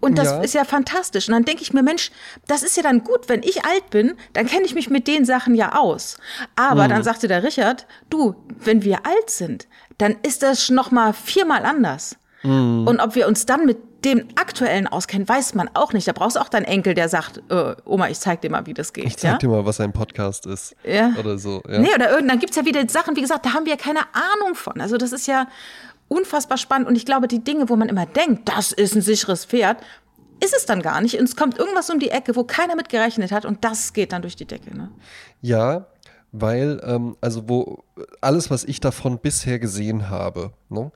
Und das Ja. ist ja fantastisch. Und dann denke ich mir, Mensch, das ist ja dann gut, wenn ich alt bin, dann kenne ich mich mit den Sachen ja aus. Aber dann sagte der Richard, du, wenn wir alt sind, dann ist das noch mal viermal anders. Und ob wir uns dann mit dem aktuellen auskennen, weiß man auch nicht. Da brauchst du auch deinen Enkel, der sagt, äh, Oma, ich zeig dir mal, wie das geht. Ich zeig ja? dir mal, was ein Podcast ist. Ja. Oder so. Ja. Nee, oder irgend, dann gibt's ja wieder Sachen, wie gesagt, da haben wir ja keine Ahnung von. Also das ist ja unfassbar spannend. Und ich glaube, die Dinge, wo man immer denkt, das ist ein sicheres Pferd, ist es dann gar nicht. Und es kommt irgendwas um die Ecke, wo keiner mit gerechnet hat und das geht dann durch die Decke. Ne? Ja, weil, ähm, also wo alles, was ich davon bisher gesehen habe, ne,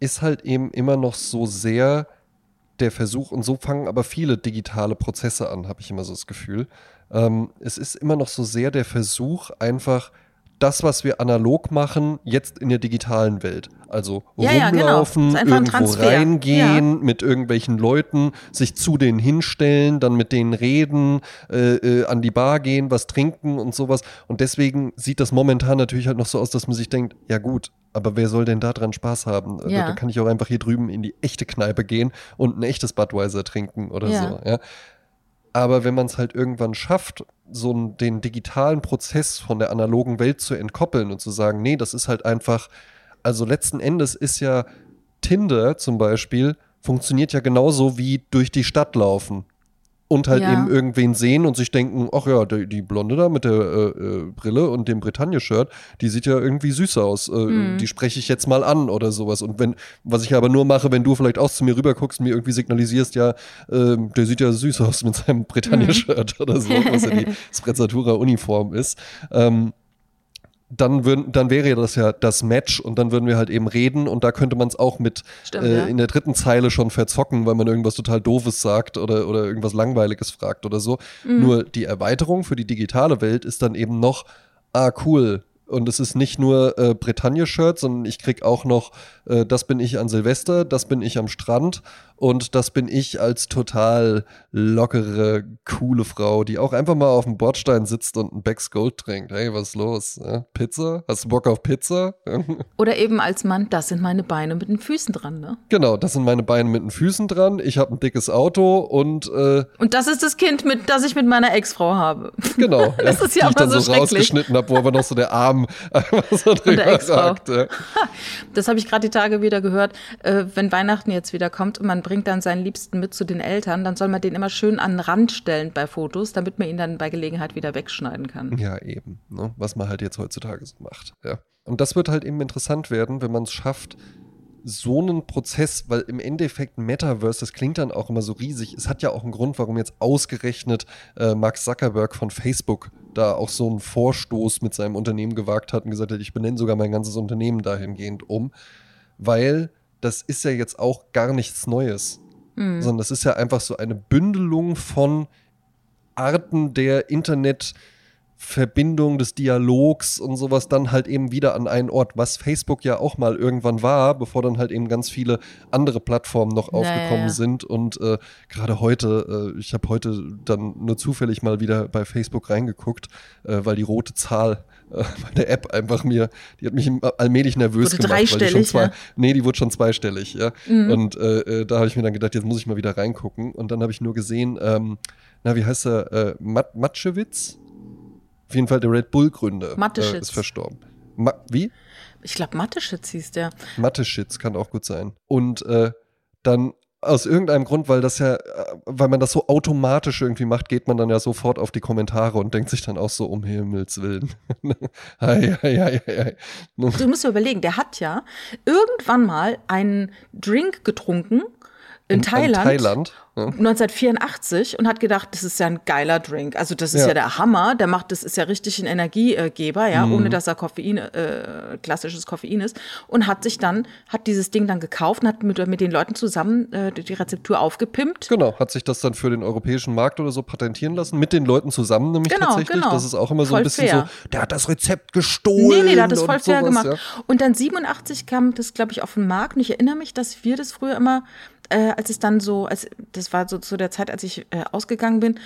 ist halt eben immer noch so sehr der Versuch, und so fangen aber viele digitale Prozesse an, habe ich immer so das Gefühl. Ähm, es ist immer noch so sehr der Versuch, einfach das, was wir analog machen, jetzt in der digitalen Welt. Also Ja, ja, genau. rumlaufen, einfach ein irgendwo reingehen, mit irgendwelchen Leuten, sich zu denen hinstellen, dann mit denen reden, äh, äh, an die Bar gehen, was trinken und sowas. Und deswegen sieht das momentan natürlich halt noch so aus, dass man sich denkt, ja gut, aber wer soll denn da dran Spaß haben? Ja. Da, kann ich auch einfach hier drüben in die echte Kneipe gehen und ein echtes Budweiser trinken oder Ja. so. Ja. Aber wenn man es halt irgendwann schafft, so den digitalen Prozess von der analogen Welt zu entkoppeln und zu sagen, nee, das ist halt einfach, also letzten Endes ist ja Tinder zum Beispiel, funktioniert ja genauso wie durch die Stadt laufen und halt Ja. eben irgendwen sehen und sich denken, ach ja, die, die Blonde da mit der äh, äh, Brille und dem Bretagne-Shirt, die sieht ja irgendwie süß aus. Äh, Mhm. Die spreche ich jetzt mal an oder sowas. Und wenn, was ich aber nur mache, wenn du vielleicht auch zu mir rüber guckst und mir irgendwie signalisierst, ja, ähm, der sieht ja süß aus mit seinem Bretagne-Shirt oder so, was ja die Sprezzatura-Uniform ist. Ähm, dann, würden, dann wäre das ja das Match und dann würden wir halt eben reden und da könnte man es auch mit Stimmt, äh, ja. in der dritten Zeile schon verzocken, weil man irgendwas total Doofes sagt oder, oder irgendwas Langweiliges fragt oder so. Mhm. Nur die Erweiterung für die digitale Welt ist dann eben noch, ah cool. Und es ist nicht nur äh, Bretagne-Shirt, sondern ich krieg auch noch, äh, das bin ich an Silvester, das bin ich am Strand und das bin ich als total lockere, coole Frau, die auch einfach mal auf dem Bordstein sitzt und ein Becks Gold trinkt. Hey, was ist los? Ja? Pizza? Hast du Bock auf Pizza? Oder eben als Mann, das sind meine Beine mit den Füßen dran, ne? Genau, das sind meine Beine mit den Füßen dran. Ich habe ein dickes Auto und äh, Und das ist das Kind, mit, das ich mit meiner Ex-Frau habe. genau, Das ist ja die ich dann so so rausgeschnitten habe, wo aber noch so der Arm einfach so drüber ragt. Ja. Das habe ich gerade die Tage wieder gehört. Äh, wenn Weihnachten jetzt wieder kommt und man bringt dann seinen Liebsten mit zu den Eltern, dann soll man den immer schön an den Rand stellen bei Fotos, damit man ihn dann bei Gelegenheit wieder wegschneiden kann. Ja, eben. Ne? Was man halt jetzt heutzutage so macht. Ja. Und das wird halt eben interessant werden, wenn man es schafft, so einen Prozess, weil im Endeffekt Metaverse, das klingt dann auch immer so riesig. Es hat ja auch einen Grund, warum jetzt ausgerechnet äh, Mark Zuckerberg von Facebook da auch so einen Vorstoß mit seinem Unternehmen gewagt hat und gesagt hat, ich benenne sogar mein ganzes Unternehmen dahingehend um, weil das ist ja jetzt auch gar nichts Neues, Mhm. sondern das ist ja einfach so eine Bündelung von Arten der Internetverbindung, des Dialogs und sowas dann halt eben wieder an einen Ort, was Facebook ja auch mal irgendwann war, bevor dann halt eben ganz viele andere Plattformen noch aufgekommen ja, ja. sind. Und äh, gerade heute, äh, ich habe heute dann nur zufällig mal wieder bei Facebook reingeguckt, äh, weil die rote Zahl äh, bei der App einfach mir, die hat mich allmählich nervös Wurde gemacht. weil die schon dreistellig, zwei, ja? Nee, die wurde schon zweistellig, ja. Mhm. Und äh, äh, da habe ich mir dann gedacht, jetzt muss ich mal wieder reingucken. Und dann habe ich nur gesehen, ähm, na, wie heißt er? Äh, Mat Matschewitz? Auf jeden Fall der Red Bull-Gründer. Äh, ist verstorben. Ma wie? Ich glaube, Mathe-Schitz hieß der. Matteschitz kann auch gut sein. Und äh, dann aus irgendeinem Grund, weil das ja, äh, weil man das so automatisch irgendwie macht, geht man dann ja sofort auf die Kommentare und denkt sich dann auch so, um Himmels Willen. hei, hei, hei, hei. Du musst dir überlegen, der hat ja irgendwann mal einen Drink getrunken in, In- in Thailand. Thailand, ja. 1984 und hat gedacht, das ist ja ein geiler Drink. Also das ist ja, Ja. der Hammer. Der macht, das ist ja richtig ein Energiegeber, ja, Mhm. ohne dass er Koffein, äh, klassisches Koffein ist. Und hat sich dann, hat dieses Ding dann gekauft und hat mit, mit den Leuten zusammen äh, die Rezeptur aufgepimpt. Genau, hat sich das dann für den europäischen Markt oder so patentieren lassen, mit den Leuten zusammen nämlich Genau, tatsächlich. genau. Das ist auch immer so Voll ein bisschen fair. so, der hat das Rezept gestohlen. Nee, nee, der hat das und voll fair sowas, gemacht. Ja. Und dann 87 kam das, glaube ich, auf den Markt. Und ich erinnere mich, dass wir das früher immer, äh, als es dann so, als, das war so zu der Zeit, als ich äh, ausgegangen bin.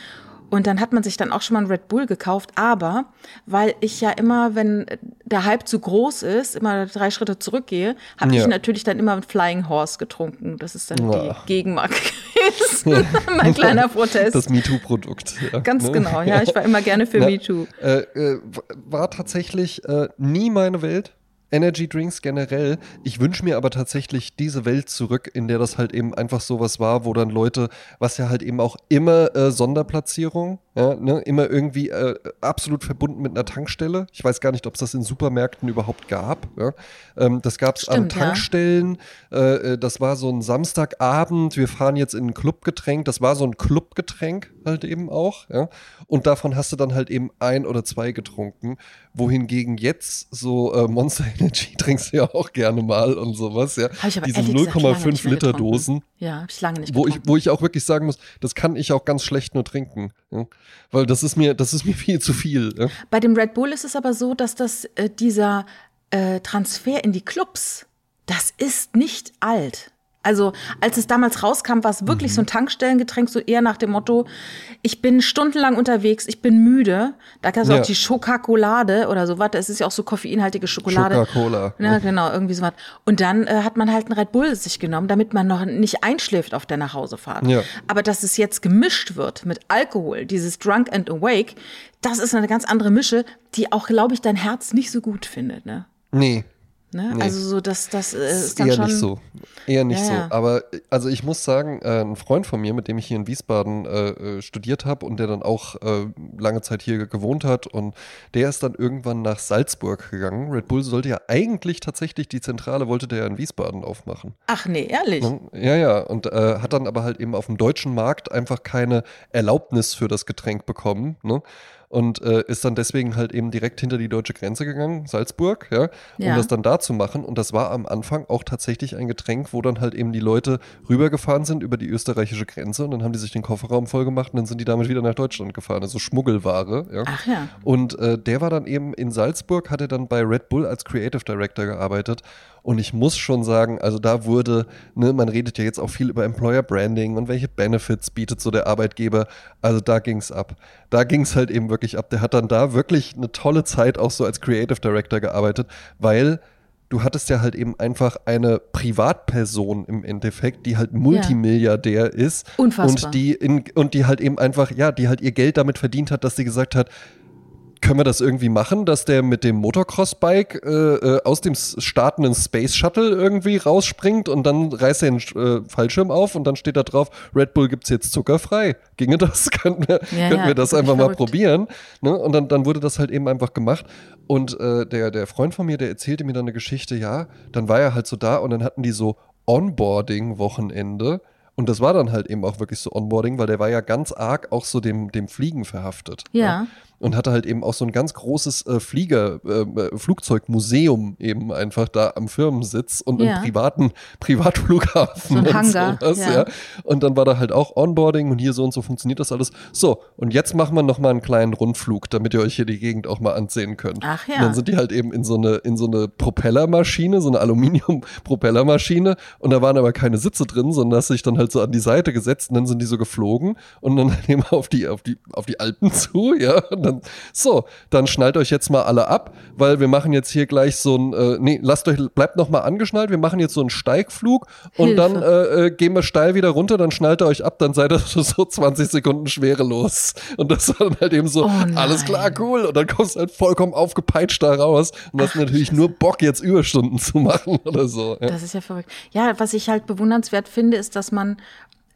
Und dann hat man sich dann auch schon mal einen Red Bull gekauft. Aber weil ich ja immer, wenn der Hype zu groß ist, immer drei Schritte zurückgehe, habe Ja. ich natürlich dann immer einen Flying Horse getrunken. Das ist dann Ja. die Gegenmarke gewesen. mein kleiner Protest. Das MeToo-Produkt. Ja, Ganz ne? genau, ja. Ich war immer gerne für Na, MeToo. Äh, äh, war tatsächlich äh, nie meine Welt. Energy Drinks generell. Ich wünsche mir aber tatsächlich diese Welt zurück, in der das halt eben einfach sowas war, wo dann Leute, was ja halt eben auch immer äh, Sonderplatzierung, ja, ne, immer irgendwie äh, absolut verbunden mit einer Tankstelle. Ich weiß gar nicht, ob es das in Supermärkten überhaupt gab. Ja. Ähm, das gab es an Stimmt, ja. Tankstellen. Äh, äh, das war so ein Samstagabend. Wir fahren jetzt in ein Clubgetränk. Das war so ein Clubgetränk halt eben auch. Ja. Und davon hast du dann halt eben ein oder zwei getrunken. Wohingegen jetzt so äh, Monster Energy trinkst du ja auch gerne mal und sowas. Ja. Hab ich aber Diese ehrlich gesagt lange 0,5 nicht mehr Liter. Dosen Ja, habe ich lange nicht wo ich, wo ich auch wirklich sagen muss, das kann ich auch ganz schlecht nur trinken. Ja? Weil das ist mir, das ist mir viel zu viel. Ja? Bei dem Red Bull ist es aber so, dass das äh, dieser äh, Transfer in die Clubs, das ist nicht alt. Also als es damals rauskam, war es wirklich Mhm. so ein Tankstellengetränk, so eher nach dem Motto, ich bin stundenlang unterwegs, ich bin müde. Da gab es Ja. auch die Schokakolade oder so was. Es ist ja auch so koffeinhaltige Schokolade. Coca-Cola. Ja, genau, irgendwie so was. Und dann äh, hat man halt einen Red Bull sich genommen, damit man noch nicht einschläft auf der Nachhausefahrt. Ja. Aber dass es jetzt gemischt wird mit Alkohol, dieses Drunk and Awake, das ist eine ganz andere Mische, die auch, glaube ich, dein Herz nicht so gut findet. Ne? Nee, Ne? Nee. Also so, das, das äh, ist dann eher schon. nicht so. Eher nicht Ja, so. ja. Aber also ich muss sagen, äh, ein Freund von mir, mit dem ich hier in Wiesbaden äh, äh, studiert habe und der dann auch äh, lange Zeit hier gewohnt hat und der ist dann irgendwann nach Salzburg gegangen. Red Bull sollte ja eigentlich tatsächlich die Zentrale, wollte der ja in Wiesbaden aufmachen. Ach nee, ehrlich. Ne? Ja, ja, und hat dann aber halt eben auf dem deutschen Markt einfach keine Erlaubnis für das Getränk bekommen. Ne? Und äh, ist dann deswegen halt eben direkt hinter die deutsche Grenze gegangen, Salzburg, ja, um Ja. das dann da zu machen. Und das war am Anfang auch tatsächlich ein Getränk, wo dann halt eben die Leute rübergefahren sind über die österreichische Grenze und dann haben die sich den Kofferraum voll gemacht und dann sind die damit wieder nach Deutschland gefahren. Also Schmuggelware, ja. Ach ja. Und äh, der war dann eben in Salzburg, hat er dann bei Red Bull als Creative Director gearbeitet. Und ich muss schon sagen, also da wurde, ne, man redet ja jetzt auch viel über Employer Branding und welche Benefits bietet so der Arbeitgeber. Also da ging's ab. Da ging's halt eben wirklich ab. Der hat dann da wirklich eine tolle Zeit auch so als Creative Director gearbeitet, weil du hattest ja halt eben einfach eine Privatperson im Endeffekt, die halt Multimilliardär ist Unfassbar. und die in, und die halt eben einfach, ja, die halt ihr Geld damit verdient hat, dass sie gesagt hat, können wir das irgendwie machen, dass der mit dem Motocross-Bike äh, äh, aus dem startenden Space Shuttle irgendwie rausspringt und dann reißt er den äh, Fallschirm auf und dann steht da drauf, Red Bull gibt's jetzt zuckerfrei. Ginge das? könnten wir, Ja, könnten ja, wir das völlig einfach mal probieren? Ne? Und dann, dann wurde das halt eben einfach gemacht. Und äh, der, der Freund von mir, der erzählte mir dann eine Geschichte, ja, dann war er halt so da und dann hatten die so Onboarding-Wochenende. Und das war dann halt eben auch wirklich so Onboarding, weil der war ja ganz arg auch so dem, dem Fliegen verhaftet. Ja. Und hatte halt eben auch so ein ganz großes äh, Flieger, äh, äh, Flugzeugmuseum eben einfach da am Firmensitz und Ja. im privaten Privatflughafen. So ein und sowas, ja. ja. Und dann war da halt auch Onboarding und hier so und so funktioniert das alles. So, und jetzt machen wir nochmal einen kleinen Rundflug, damit ihr euch hier die Gegend auch mal ansehen könnt. Ach ja. Und dann sind die halt eben in so eine, in so eine Propellermaschine, so eine Aluminium-Propellermaschine und da waren aber keine Sitze drin, sondern hast dich dann halt so an die Seite gesetzt und dann sind die so geflogen und dann eben auf die, auf die, auf die Alpen zu, ja. Und dann, so, dann schnallt euch jetzt mal alle ab, weil wir machen jetzt hier gleich so ein, äh, nee, lasst euch, bleibt noch mal angeschnallt, wir machen jetzt so einen Steigflug und Hilfe. dann äh, äh, gehen wir steil wieder runter, dann schnallt ihr euch ab, dann seid ihr so 20 Sekunden schwerelos. Und das war dann halt eben so, Oh alles klar, cool. Und dann kommst du halt vollkommen aufgepeitscht da raus und hast Ach, natürlich Scheiße. nur Bock, jetzt Überstunden zu machen oder so. Ja. Das ist ja verrückt. Ja, was ich halt bewundernswert finde, ist, dass man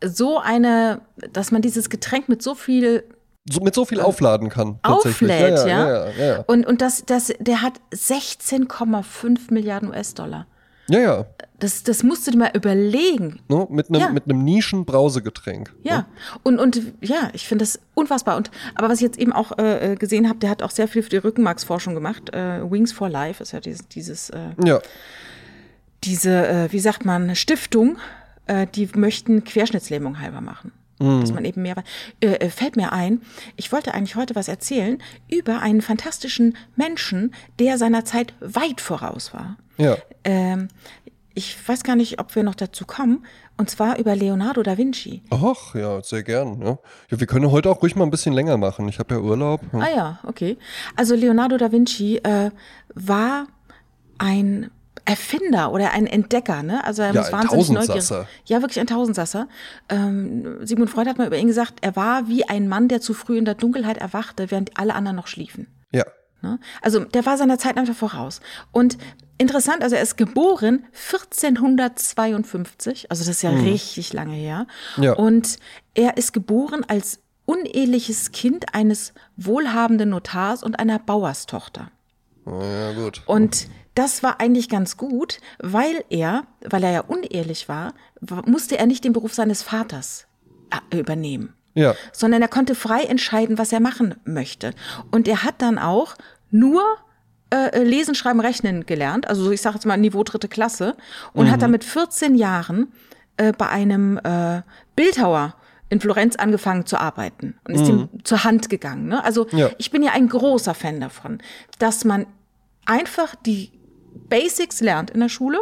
so eine, dass man dieses Getränk mit so viel So, mit so viel aufladen kann. Auflädt, ja. ja, ja, ja, ja. Und, und das, das, der hat 16,5 Milliarden US-Dollar. ja, ja. Das, das musst du dir mal überlegen. Ne? Mit einem Ja. mit einem Nischen-Brausegetränk. Ja, Ne? und, und ja, ich finde das unfassbar. Und, aber was ich jetzt eben auch äh, gesehen habe, der hat auch sehr viel für die Rückenmarksforschung gemacht. Äh, Wings for Life ist ja dieses, dieses äh, Ja. diese, äh, wie sagt man, Stiftung, äh, die möchten Querschnittslähmung halber machen. Mhm. Dass man eben mehr, äh, äh, fällt mir ein, ich wollte eigentlich heute was erzählen über einen fantastischen Menschen, der seiner Zeit weit voraus war. Ja. Ähm, ich weiß gar nicht, ob wir noch dazu kommen, und zwar über Leonardo da Vinci. Ach, ja, sehr gern. Ja. ja, wir können heute auch ruhig mal ein bisschen länger machen. Ich habe ja Urlaub. Ja. Ah ja, okay. Also Leonardo da Vinci äh, war ein Erfinder oder ein Entdecker, ne? Also er Ja, muss wahnsinnig neugierig. Ja, wirklich ein Tausendsasser. Ähm, Sigmund Freud hat mal über ihn gesagt, er war wie ein Mann, der zu früh in der Dunkelheit erwachte, während alle anderen noch schliefen. ja. Ne? Also der war seiner Zeit einfach voraus. Und interessant, also er ist geboren 1452, also das ist ja richtig lange her. Ja. Und er ist geboren als uneheliches Kind eines wohlhabenden Notars und einer Bauerstochter. Ja, gut. Und das war eigentlich ganz gut, weil er, weil er ja unehelich war, wa- musste er nicht den Beruf seines Vaters äh, übernehmen Ja. sondern er konnte frei entscheiden, was er machen möchte. Und er hat dann auch nur äh, Lesen, Schreiben, Rechnen gelernt, also so, ich sage jetzt mal Niveau dritte Klasse, und hat dann mit 14 Jahren äh, bei einem äh, Bildhauer in Florenz angefangen zu arbeiten und ist ihm zur Hand gegangen. Ne? Also Ja. ich bin ja ein großer Fan davon, dass man einfach die Basics lernt in der Schule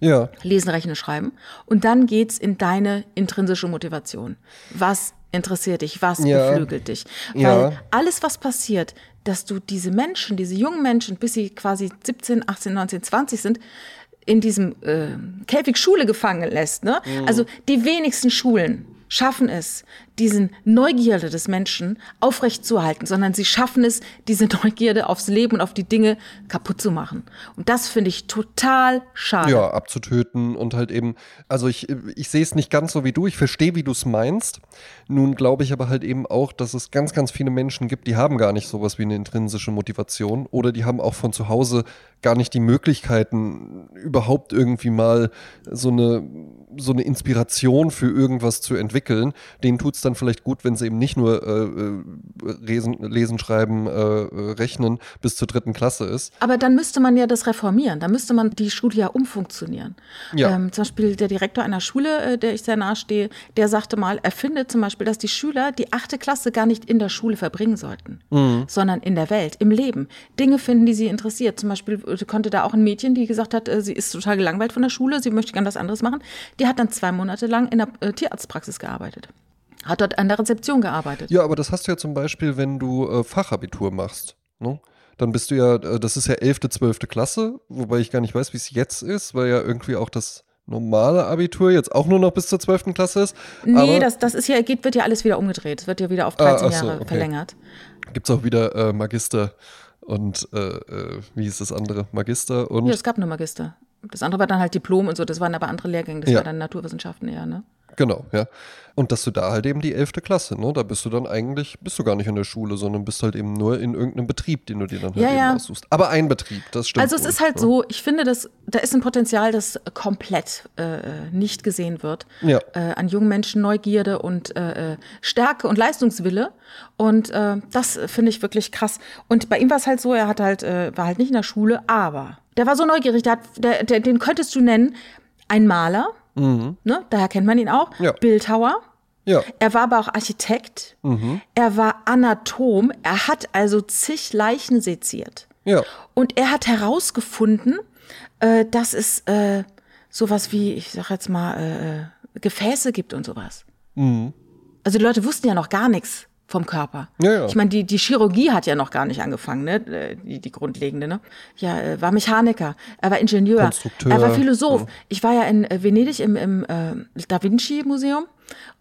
Ja. Lesen, Rechnen, Schreiben. Und dann geht's in deine intrinsische Motivation. Was interessiert dich? Was Ja. beflügelt dich? Weil Ja. alles, was passiert, dass du diese Menschen, diese jungen Menschen, bis sie quasi 17, 18, 19, 20 sind, in diesem äh, Käfig Schule gefangen lässt. Ne? Also die wenigsten Schulen schaffen es, diesen Neugierde des Menschen aufrechtzuerhalten, sondern sie schaffen es, diese Neugierde aufs Leben und auf die Dinge kaputt zu machen. Und das finde ich total schade. Ja, abzutöten und halt eben, also ich, ich sehe es nicht ganz so wie du, ich verstehe, wie du es meinst. Nun glaube ich aber halt eben auch, dass es ganz, ganz viele Menschen gibt, die haben gar nicht sowas wie eine intrinsische Motivation oder die haben auch von zu Hause gar nicht die Möglichkeiten, überhaupt irgendwie mal so eine, so eine Inspiration für irgendwas zu entwickeln. Denen tut es dann vielleicht gut, wenn sie eben nicht nur äh, äh, lesen, lesen, schreiben, äh, äh, rechnen bis zur dritten Klasse ist. Aber dann müsste man ja das reformieren. Da müsste man die Schule ja umfunktionieren. Ja. Ähm, zum Beispiel der Direktor einer Schule, äh, der ich sehr nahe stehe, der sagte mal, er findet zum Beispiel, dass die Schüler die achte Klasse gar nicht in der Schule verbringen sollten, sondern in der Welt, im Leben. Dinge finden, die sie interessiert. Zum Beispiel äh, konnte da auch ein Mädchen, die gesagt hat, sie ist total gelangweilt von der Schule, sie möchte gern was anderes machen, die hat dann zwei Monate lang in der äh, Tierarztpraxis gearbeitet. Hat dort an der Rezeption gearbeitet. Ja, aber das hast du ja zum Beispiel, wenn du äh, Fachabitur machst. Ne? Dann bist du ja, äh, das ist ja 11., 12. Klasse, wobei ich gar nicht weiß, wie es jetzt ist, weil ja irgendwie auch das normale Abitur jetzt auch nur noch bis zur 12. Klasse ist. Nee, das, das ist ja, geht, wird ja alles wieder umgedreht. Es wird ja wieder auf Ah, 13 ach so, Jahre okay. verlängert. gibt es auch wieder äh, Magister und äh, äh, wie hieß das andere? Magister und Ja, es gab nur Magister. Das andere war dann halt Diplom und so, das waren aber andere Lehrgänge, das Ja. war dann Naturwissenschaften eher, ne? Genau, ja. Und dass du da halt eben die 11. Klasse, ne? Da bist du dann eigentlich, bist du gar nicht in der Schule, sondern bist halt eben nur in irgendeinem Betrieb, den du dir dann halt Ja, eben ja. aussuchst. Aber ein Betrieb, das stimmt. Also es wohl, ist halt ne? so, ich finde, dass, da ist ein Potenzial, das komplett äh, nicht gesehen wird. Ja. Äh, an jungen Menschen Neugierde und äh, äh, Stärke und Leistungswille. Und äh, das finde ich wirklich krass. Und bei ihm war es halt so, er hat halt, äh, war halt nicht in der Schule, aber der war so neugierig, der hat, der, der, den könntest du nennen, ein Maler, ne? daher kennt man ihn auch, Mhm. Ja. Bildhauer. Ja, Er war aber auch Architekt. Er war Anatom. Er hat also zig Leichen seziert. ja. Und er hat herausgefunden, äh, dass es äh, sowas wie, ich sag jetzt mal, äh, Gefäße gibt und sowas. Also die Leute wussten ja noch gar nichts vom Körper. Ja, ja. Ich meine, die, die Chirurgie hat ja noch gar nicht angefangen, ne? äh, die, die grundlegende. Ne? Ja, äh, war Mechaniker, er war Ingenieur, er war Philosoph. Ich war ja in äh, Venedig im, im äh, Da Vinci Museum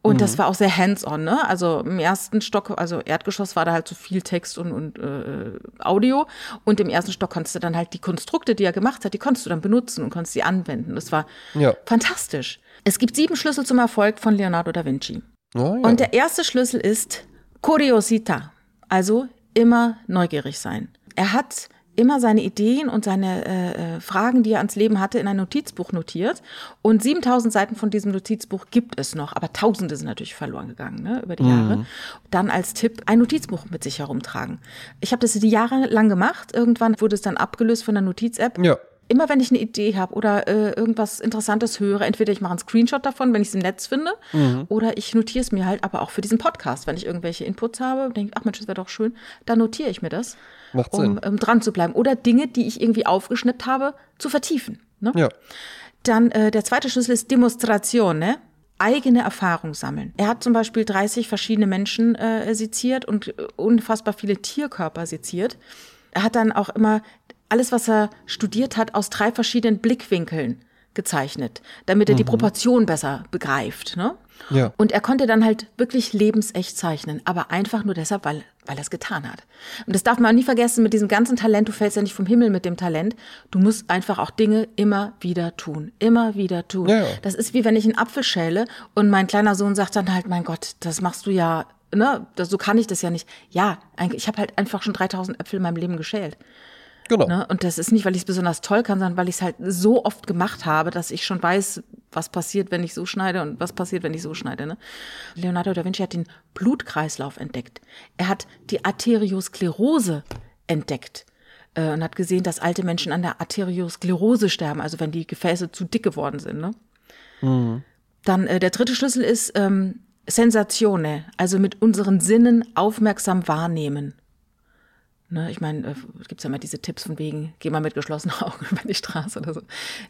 und Mhm. das war auch sehr hands-on. Ne? Also im ersten Stock, also Erdgeschoss war da halt so viel Text und, und äh, Audio und im ersten Stock konntest du dann halt die Konstrukte, die er gemacht hat, die konntest du dann benutzen und konntest sie anwenden. Das war Ja. fantastisch. Es gibt sieben Schlüssel zum Erfolg von Leonardo da Vinci. Ja. Und der erste Schlüssel ist Curiosità, also immer neugierig sein. Er hat immer seine Ideen und seine äh, äh, Fragen, die er ans Leben hatte, in ein Notizbuch notiert. Und 7000 Seiten von diesem Notizbuch gibt es noch, aber Tausende sind natürlich verloren gegangen ne, über die Jahre. Dann als Tipp ein Notizbuch mit sich herumtragen. Ich habe das die Jahre lang gemacht. Irgendwann wurde es dann abgelöst von der Notiz-App ja. Immer wenn ich eine Idee habe oder äh, irgendwas Interessantes höre, entweder ich mache einen Screenshot davon, wenn ich es im Netz finde, oder ich notiere es mir halt aber auch für diesen Podcast, wenn ich irgendwelche Inputs habe, denke ich, ach Mensch, das wäre doch schön, dann notiere ich mir das, Macht um, Sinn. um dran zu bleiben. Oder Dinge, die ich irgendwie aufgeschnippt habe, zu vertiefen. Ne? Ja. Dann äh, der zweite Schlüssel ist Demonstratione. Eigene Erfahrung sammeln. Er hat zum Beispiel 30 verschiedene Menschen äh, seziert und äh, unfassbar viele Tierkörper seziert. Er hat dann auch immer alles, was er studiert hat, aus drei verschiedenen Blickwinkeln gezeichnet, damit er die Proportion besser begreift. Ne? Ja. Und er konnte dann halt wirklich lebensecht zeichnen, aber einfach nur deshalb, weil, weil er es getan hat. Und das darf man auch nie vergessen mit diesem ganzen Talent. Du fällst ja nicht vom Himmel mit dem Talent. Du musst einfach auch Dinge immer wieder tun. Immer wieder tun. Ja. Das ist wie wenn ich einen Apfel schäle und mein kleiner Sohn sagt dann halt, mein Gott, das machst du ja, ne, das, so kann ich das ja nicht. Ja, ich habe halt einfach schon 3000 Äpfel in meinem Leben geschält. Genau. Ne? Und das ist nicht, weil ich es besonders toll kann, sondern weil ich es halt so oft gemacht habe, dass ich schon weiß, was passiert, wenn ich so schneide und was passiert, wenn ich so schneide. Ne? Leonardo da Vinci hat den Blutkreislauf entdeckt. Er hat die Arteriosklerose entdeckt äh, und hat gesehen, dass alte Menschen an der Arteriosklerose sterben, also wenn die Gefäße zu dick geworden sind. Ne? Dann äh, der dritte Schlüssel ist ähm, Sensatione, also mit unseren Sinnen aufmerksam wahrnehmen. Ne, ich meine, äh, gibt es ja immer diese Tipps von wegen, geh mal mit geschlossenen Augen über die Straße oder so.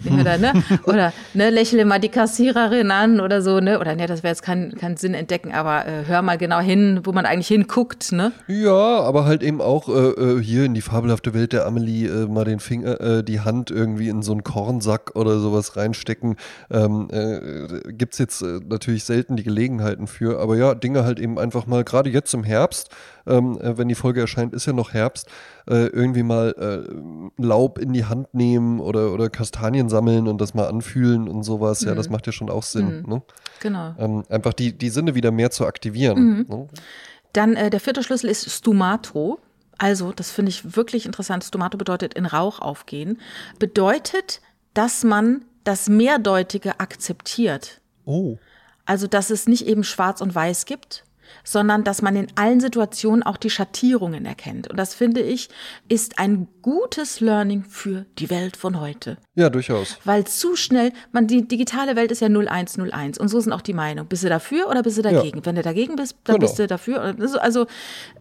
Oder, ne? oder ne, lächle mal die Kassiererin an oder so, ne? Oder ne, das wäre jetzt kein, kein Sinn entdecken, aber äh, hör mal genau hin, wo man eigentlich hinguckt, ne? Ja, aber halt eben auch äh, äh hier in die fabelhafte Welt der Amelie äh, mal den Finger, äh, die Hand irgendwie in so einen Kornsack oder sowas reinstecken. Ähm, äh, Gibt es jetzt natürlich selten die Gelegenheiten für, aber ja, Dinge halt eben einfach mal, gerade jetzt im Herbst, ähm, äh, wenn die Folge erscheint, ist ja noch Herbst, äh, irgendwie mal äh, Laub in die Hand nehmen oder, oder Kastanien sammeln und das mal anfühlen und sowas. Mhm. Ja, das mhm. macht ja schon auch Sinn. Mhm. Ne? Genau. Ähm, einfach die, die Sinne wieder mehr zu aktivieren. Mhm. Ne? Dann äh, der vierte Schlüssel ist Stumato. Also, das finde ich wirklich interessant. Stumato bedeutet in Rauch aufgehen. Bedeutet, dass man das Mehrdeutige akzeptiert. Oh. Also, dass es nicht eben schwarz und weiß gibt, sondern dass man in allen Situationen auch die Schattierungen erkennt. Und das finde ich, ist ein gutes Learning für die Welt von heute. Ja, durchaus. Weil zu schnell, man, die digitale Welt ist ja 0101 und so sind auch die Meinungen. Bist du dafür oder bist du dagegen? Ja. Wenn du dagegen bist, dann genau. bist du dafür. Also, also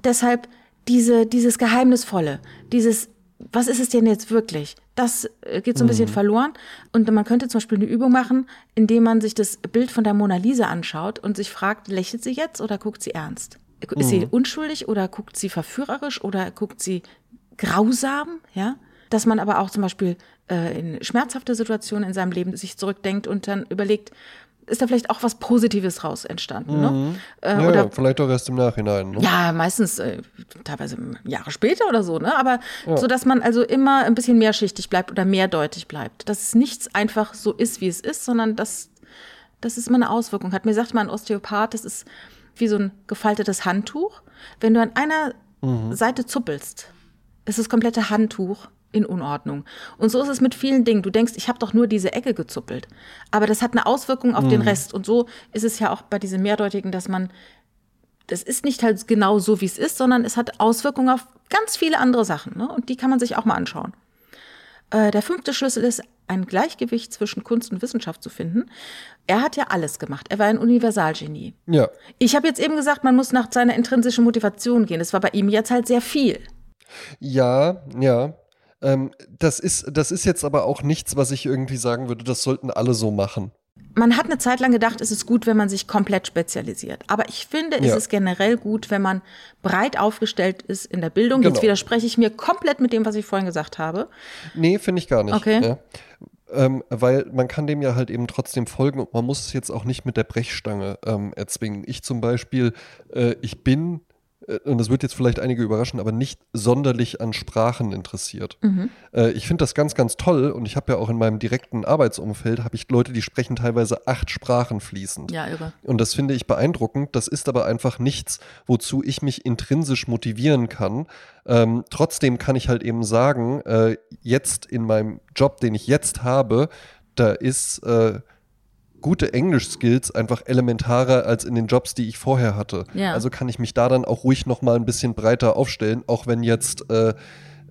deshalb diese, dieses Geheimnisvolle, dieses was ist es denn jetzt wirklich? Das äh, geht so ein bisschen mhm. verloren. Und man könnte zum Beispiel eine Übung machen, indem man sich das Bild von der Mona Lisa anschaut und sich fragt, lächelt sie jetzt oder guckt sie ernst? Ist mhm. sie unschuldig oder guckt sie verführerisch oder guckt sie grausam? Ja, dass man aber auch zum Beispiel äh, in schmerzhafte Situationen in seinem Leben sich zurückdenkt und dann überlegt, ist da vielleicht auch was Positives raus entstanden. Ne? Mhm. Äh, ja, oder, vielleicht auch erst im Nachhinein. Ne? Ja, meistens äh, teilweise Jahre später oder so, ne? Aber ja. so, dass man also immer ein bisschen mehrschichtig bleibt oder mehrdeutig bleibt. Dass es nichts einfach so ist, wie es ist, sondern dass, dass es immer eine Auswirkung hat. Mir sagt mal ein Osteopath, das ist wie so ein gefaltetes Handtuch. Wenn du an einer mhm. Seite zuppelst, ist das komplette Handtuch in Unordnung. Und so ist es mit vielen Dingen. Du denkst, ich habe doch nur diese Ecke gezuppelt. Aber das hat eine Auswirkung auf mhm. den Rest. Und so ist es ja auch bei diesem Mehrdeutigen, dass man, das ist nicht halt genau so, wie es ist, sondern es hat Auswirkungen auf ganz viele andere Sachen. Ne? Und die kann man sich auch mal anschauen. Äh, der fünfte Schlüssel ist, ein Gleichgewicht zwischen Kunst und Wissenschaft zu finden. Er hat ja alles gemacht. Er war ein Universalgenie. Ja. Ich habe jetzt eben gesagt, man muss nach seiner intrinsischen Motivation gehen. Das war bei ihm jetzt halt sehr viel. Ja, ja. Ähm, das, ist, das ist jetzt aber auch nichts, was ich irgendwie sagen würde, das sollten alle so machen. Man hat eine Zeit lang gedacht, es ist gut, wenn man sich komplett spezialisiert. Aber ich finde, es ja. ist generell gut, wenn man breit aufgestellt ist in der Bildung. Genau. Jetzt widerspreche ich mir komplett mit dem, was ich vorhin gesagt habe. Nee, finde ich gar nicht. Okay. Ja. Ähm, weil man kann dem ja halt eben trotzdem folgen und man muss es jetzt auch nicht mit der Brechstange ähm, erzwingen. Ich zum Beispiel, äh, ich bin und das wird jetzt vielleicht einige überraschen, aber nicht sonderlich an Sprachen interessiert. Mhm. Äh, ich finde das ganz, ganz toll und ich habe ja auch in meinem direkten Arbeitsumfeld habe ich Leute, die sprechen teilweise acht Sprachen fließend. Ja, irre. Und das finde ich beeindruckend. Das ist aber einfach nichts, wozu ich mich intrinsisch motivieren kann. Ähm, trotzdem kann ich halt eben sagen, äh, jetzt in meinem Job, den ich jetzt habe, da ist äh, gute Englisch-Skills einfach elementarer als in den Jobs, die ich vorher hatte. Ja. Also kann ich mich da dann auch ruhig noch mal ein bisschen breiter aufstellen, auch wenn jetzt äh,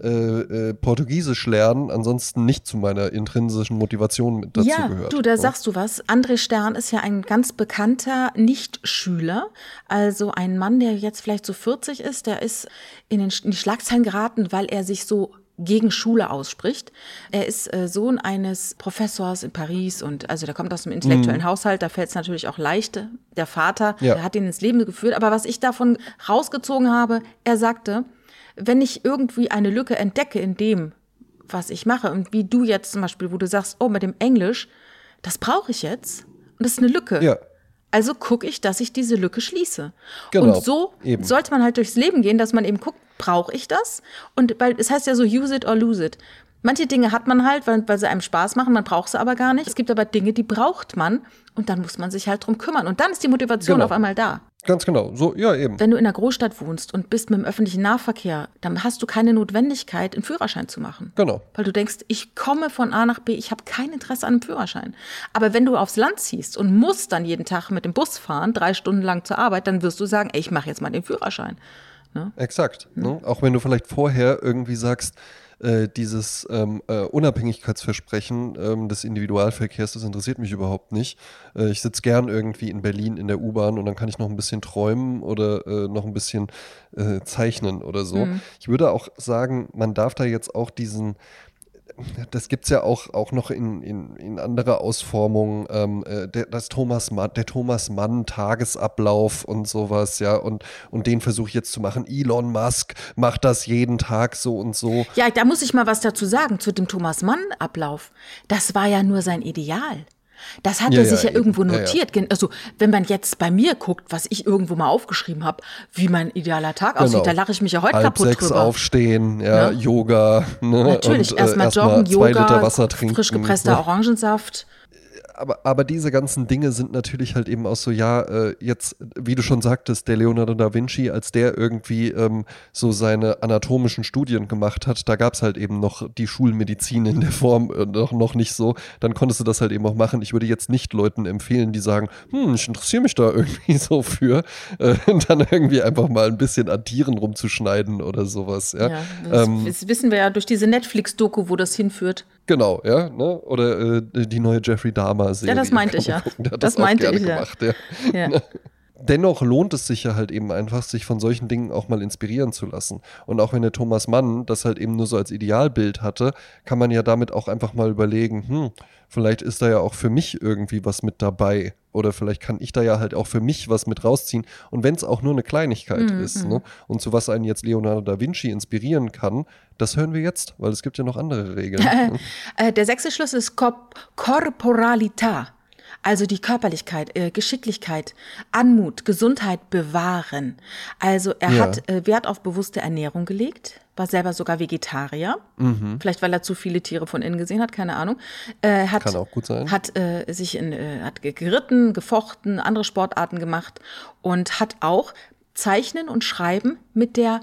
äh, äh, Portugiesisch lernen ansonsten nicht zu meiner intrinsischen Motivation mit dazu ja, gehört. Du, da sagst du was. André Stern ist ja ein ganz bekannter Nicht-Schüler, also ein Mann, der jetzt vielleicht so 40 ist, der ist in, den, in die Schlagzeilen geraten, weil er sich so gegen Schule ausspricht. Er ist äh, Sohn eines Professors in Paris und also der kommt aus einem intellektuellen mhm. Haushalt, da fällt es natürlich auch leicht. Der Vater, ja. der hat ihn ins Leben geführt. Aber was ich davon rausgezogen habe, er sagte, wenn ich irgendwie eine Lücke entdecke in dem, was ich mache und wie du jetzt zum Beispiel, wo du sagst, oh, mit dem Englisch, das brauche ich jetzt und das ist eine Lücke. Ja. Also gucke ich, dass ich diese Lücke schließe. Genau, und so eben. sollte man halt durchs Leben gehen, dass man eben guckt, brauche ich das? Und weil es heißt ja so, use it or lose it. Manche Dinge hat man halt, weil, weil sie einem Spaß machen, man braucht sie aber gar nicht. Es gibt aber Dinge, die braucht man und dann muss man sich halt drum kümmern. Und dann ist die Motivation genau. auf einmal da. Ganz genau, so, ja, eben. Wenn du in einer Großstadt wohnst und bist mit dem öffentlichen Nahverkehr, dann hast du keine Notwendigkeit, einen Führerschein zu machen. Genau. Weil du denkst, ich komme von A nach B, ich habe kein Interesse an einem Führerschein. Aber wenn du aufs Land ziehst und musst dann jeden Tag mit dem Bus fahren, drei Stunden lang zur Arbeit, dann wirst du sagen, ey, ich mache jetzt mal den Führerschein. Ne? Exakt. Ne? Auch wenn du vielleicht vorher irgendwie sagst, äh, dieses ähm, äh, Unabhängigkeitsversprechen ähm, des Individualverkehrs, das interessiert mich überhaupt nicht. Äh, ich sitze gern irgendwie in Berlin in der U-Bahn und dann kann ich noch ein bisschen träumen oder äh, noch ein bisschen äh, zeichnen oder so. Mhm. Ich würde auch sagen, man darf da jetzt auch diesen das gibt es ja auch, auch noch in, in, in anderer Ausformung, ähm, äh, der, das Thomas Mann, der Thomas Mann Tagesablauf und sowas, ja, und, und den versuche ich jetzt zu machen. Elon Musk macht das jeden Tag so und so. Ja, da muss ich mal was dazu sagen zu dem Thomas Mann Ablauf. Das war ja nur sein Ideal. Das hat ja, er sich ja, ja irgendwo notiert. Ja, also, wenn man jetzt bei mir guckt, was ich irgendwo mal aufgeschrieben habe, wie mein idealer Tag genau. aussieht, da lache ich mich ja heute Halb kaputt sechs drüber. aufstehen, ja, ne? Yoga. Ne? Natürlich, erstmal äh, erst joggen, Yoga, frisch gepresster ne? Orangensaft aber, aber diese ganzen Dinge sind natürlich halt eben auch so, ja, äh, jetzt, wie du schon sagtest, der Leonardo da Vinci, als der irgendwie ähm, so seine anatomischen Studien gemacht hat, da gab es halt eben noch die Schulmedizin in der Form äh, noch, noch nicht so, dann konntest du das halt eben auch machen. Ich würde jetzt nicht Leuten empfehlen, die sagen, hm, ich interessiere mich da irgendwie so für, äh, dann irgendwie einfach mal ein bisschen an Tieren rumzuschneiden oder sowas. Ja, ja das, ähm, das wissen wir ja durch diese Netflix-Doku, wo das hinführt. Genau, ja, ne? Oder äh, die neue Jeffrey Dahmer-Serie. Ja, das meinte ich ja. Das, das meinte ich gemacht, ja. ja. Ne? Dennoch lohnt es sich ja halt eben einfach, sich von solchen Dingen auch mal inspirieren zu lassen. Und auch wenn der Thomas Mann das halt eben nur so als Idealbild hatte, kann man ja damit auch einfach mal überlegen, hm, vielleicht ist da ja auch für mich irgendwie was mit dabei. Oder vielleicht kann ich da ja halt auch für mich was mit rausziehen. Und wenn es auch nur eine Kleinigkeit mhm. ist, ne? und zu was einen jetzt Leonardo da Vinci inspirieren kann, das hören wir jetzt, weil es gibt ja noch andere Regeln. Äh, der sechste Schlüssel ist Corporalita. Also die Körperlichkeit, äh, Geschicklichkeit, Anmut, Gesundheit bewahren. Also er ja. hat äh, Wert auf bewusste Ernährung gelegt, war selber sogar Vegetarier. Mhm. Vielleicht weil er zu viele Tiere von innen gesehen hat, keine Ahnung. Äh, hat, Kann auch gut sein. Hat äh, sich in, äh, hat geritten, gefochten, andere Sportarten gemacht und hat auch Zeichnen und Schreiben mit der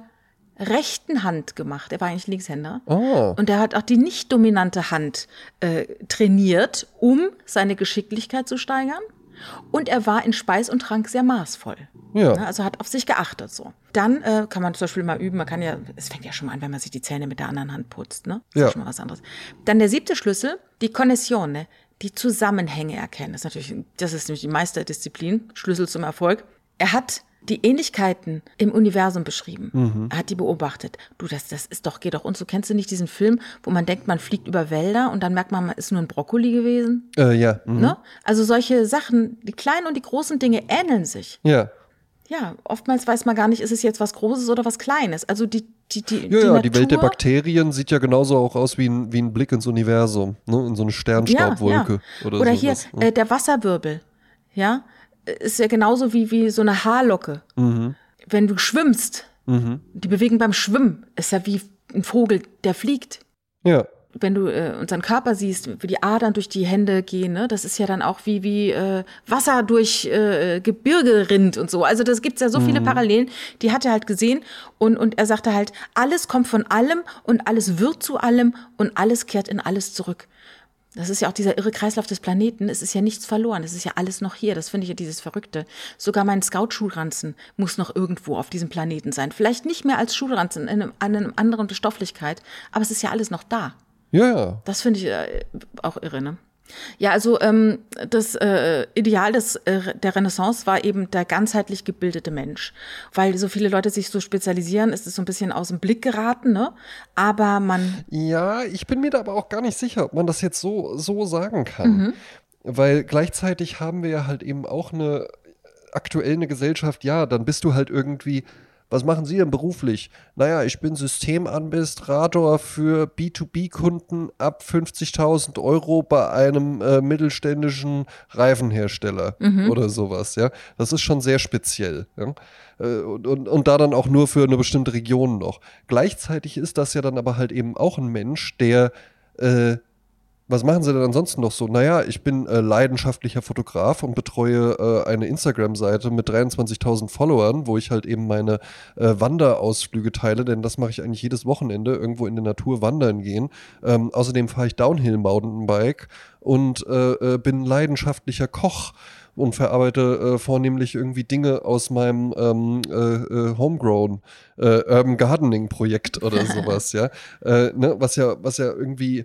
rechten Hand gemacht. Er war eigentlich Linkshänder. Oh. Und er hat auch die nicht dominante Hand äh, trainiert, um seine Geschicklichkeit zu steigern. Und er war in Speis und Trank sehr maßvoll. Ja. Also hat auf sich geachtet so. Dann äh, kann man zum Beispiel mal üben, man kann ja, es fängt ja schon mal an, wenn man sich die Zähne mit der anderen Hand putzt, ne? Das ja. ist schon mal was anderes. Dann der siebte Schlüssel, die Connessione, die Zusammenhänge erkennen. Das ist natürlich, das ist nämlich die Meisterdisziplin, Schlüssel zum Erfolg. Er hat die Ähnlichkeiten im Universum beschrieben. Mhm. Er hat die beobachtet. Du, das, das ist doch, geht doch uns. So kennst du nicht diesen Film, wo man denkt, man fliegt über Wälder und dann merkt man, man ist nur ein Brokkoli gewesen? Äh, ja. Mhm. Ne? Also solche Sachen, die kleinen und die großen Dinge ähneln sich. Ja. Ja, oftmals weiß man gar nicht, ist es jetzt was Großes oder was Kleines. Also die, die, die, ja, die, ja, die Welt der Bakterien sieht ja genauso auch aus wie ein, wie ein Blick ins Universum, ne? in so eine Sternstaubwolke. Ja, ja. Oder, oder hier ne? äh, der Wasserwirbel. Ja, ist ja genauso wie, wie so eine Haarlocke. Mhm. Wenn du schwimmst, mhm. die Bewegung beim Schwimmen ist ja wie ein Vogel, der fliegt. Ja. Wenn du äh, unseren Körper siehst, wie die Adern durch die Hände gehen, ne, das ist ja dann auch wie, wie äh, Wasser durch äh, Gebirge rinnt und so. Also das gibt's ja so mhm. viele Parallelen, die hat er halt gesehen und, und er sagte halt, alles kommt von allem und alles wird zu allem und alles kehrt in alles zurück. Das ist ja auch dieser irre Kreislauf des Planeten. Es ist ja nichts verloren. Es ist ja alles noch hier. Das finde ich ja dieses Verrückte. Sogar mein Scout-Schulranzen muss noch irgendwo auf diesem Planeten sein. Vielleicht nicht mehr als Schulranzen in einem, einer anderen Stofflichkeit, aber es ist ja alles noch da. Ja, ja. Das finde ich äh, auch irre, ne? Ja, also ähm, das äh, Ideal des, äh, der Renaissance war eben der ganzheitlich gebildete Mensch. Weil so viele Leute sich so spezialisieren, ist es so ein bisschen aus dem Blick geraten, ne? Aber man. Ja, ich bin mir da aber auch gar nicht sicher, ob man das jetzt so, so sagen kann. Mhm. Weil gleichzeitig haben wir ja halt eben auch eine aktuell eine Gesellschaft, ja, dann bist du halt irgendwie was machen Sie denn beruflich? Naja, ich bin Systemadministrator für B2B-Kunden ab 50.000 Euro bei einem äh, mittelständischen Reifenhersteller mhm. oder sowas. Ja, das ist schon sehr speziell. Ja? Äh, und, und, und da dann auch nur für eine bestimmte Region noch. Gleichzeitig ist das ja dann aber halt eben auch ein Mensch, der äh, was machen Sie denn ansonsten noch so? Naja, ich bin äh, leidenschaftlicher Fotograf und betreue äh, eine Instagram-Seite mit 23.000 Followern, wo ich halt eben meine äh, Wanderausflüge teile, denn das mache ich eigentlich jedes Wochenende, irgendwo in der Natur wandern gehen. Ähm, außerdem fahre ich Downhill-Mountainbike und äh, äh, bin leidenschaftlicher Koch und verarbeite äh, vornehmlich irgendwie Dinge aus meinem ähm, äh, äh Homegrown äh, Urban Gardening Projekt oder sowas, ja. Ne? Was ja, was ja irgendwie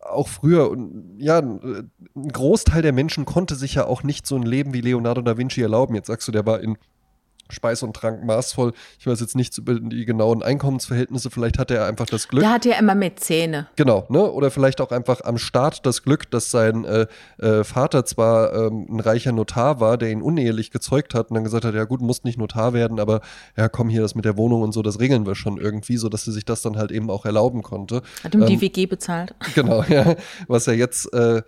auch früher und ja, ein Großteil der Menschen konnte sich ja auch nicht so ein Leben wie Leonardo da Vinci erlauben. Jetzt sagst du, der war in Speis und Trank maßvoll. Ich weiß jetzt nicht über die genauen Einkommensverhältnisse. Vielleicht hatte er einfach das Glück. Der hatte ja immer Mäzene. Genau, ne? Oder vielleicht auch einfach am Start das Glück, dass sein äh, äh, Vater zwar ähm, ein reicher Notar war, der ihn unehelich gezeugt hat und dann gesagt hat, ja gut, musst nicht Notar werden, aber ja, komm hier, das mit der Wohnung und so, das regeln wir schon irgendwie, sodass er sich das dann halt eben auch erlauben konnte. Hat ihm ähm, die WG bezahlt. Genau, ja. Was er jetzt äh,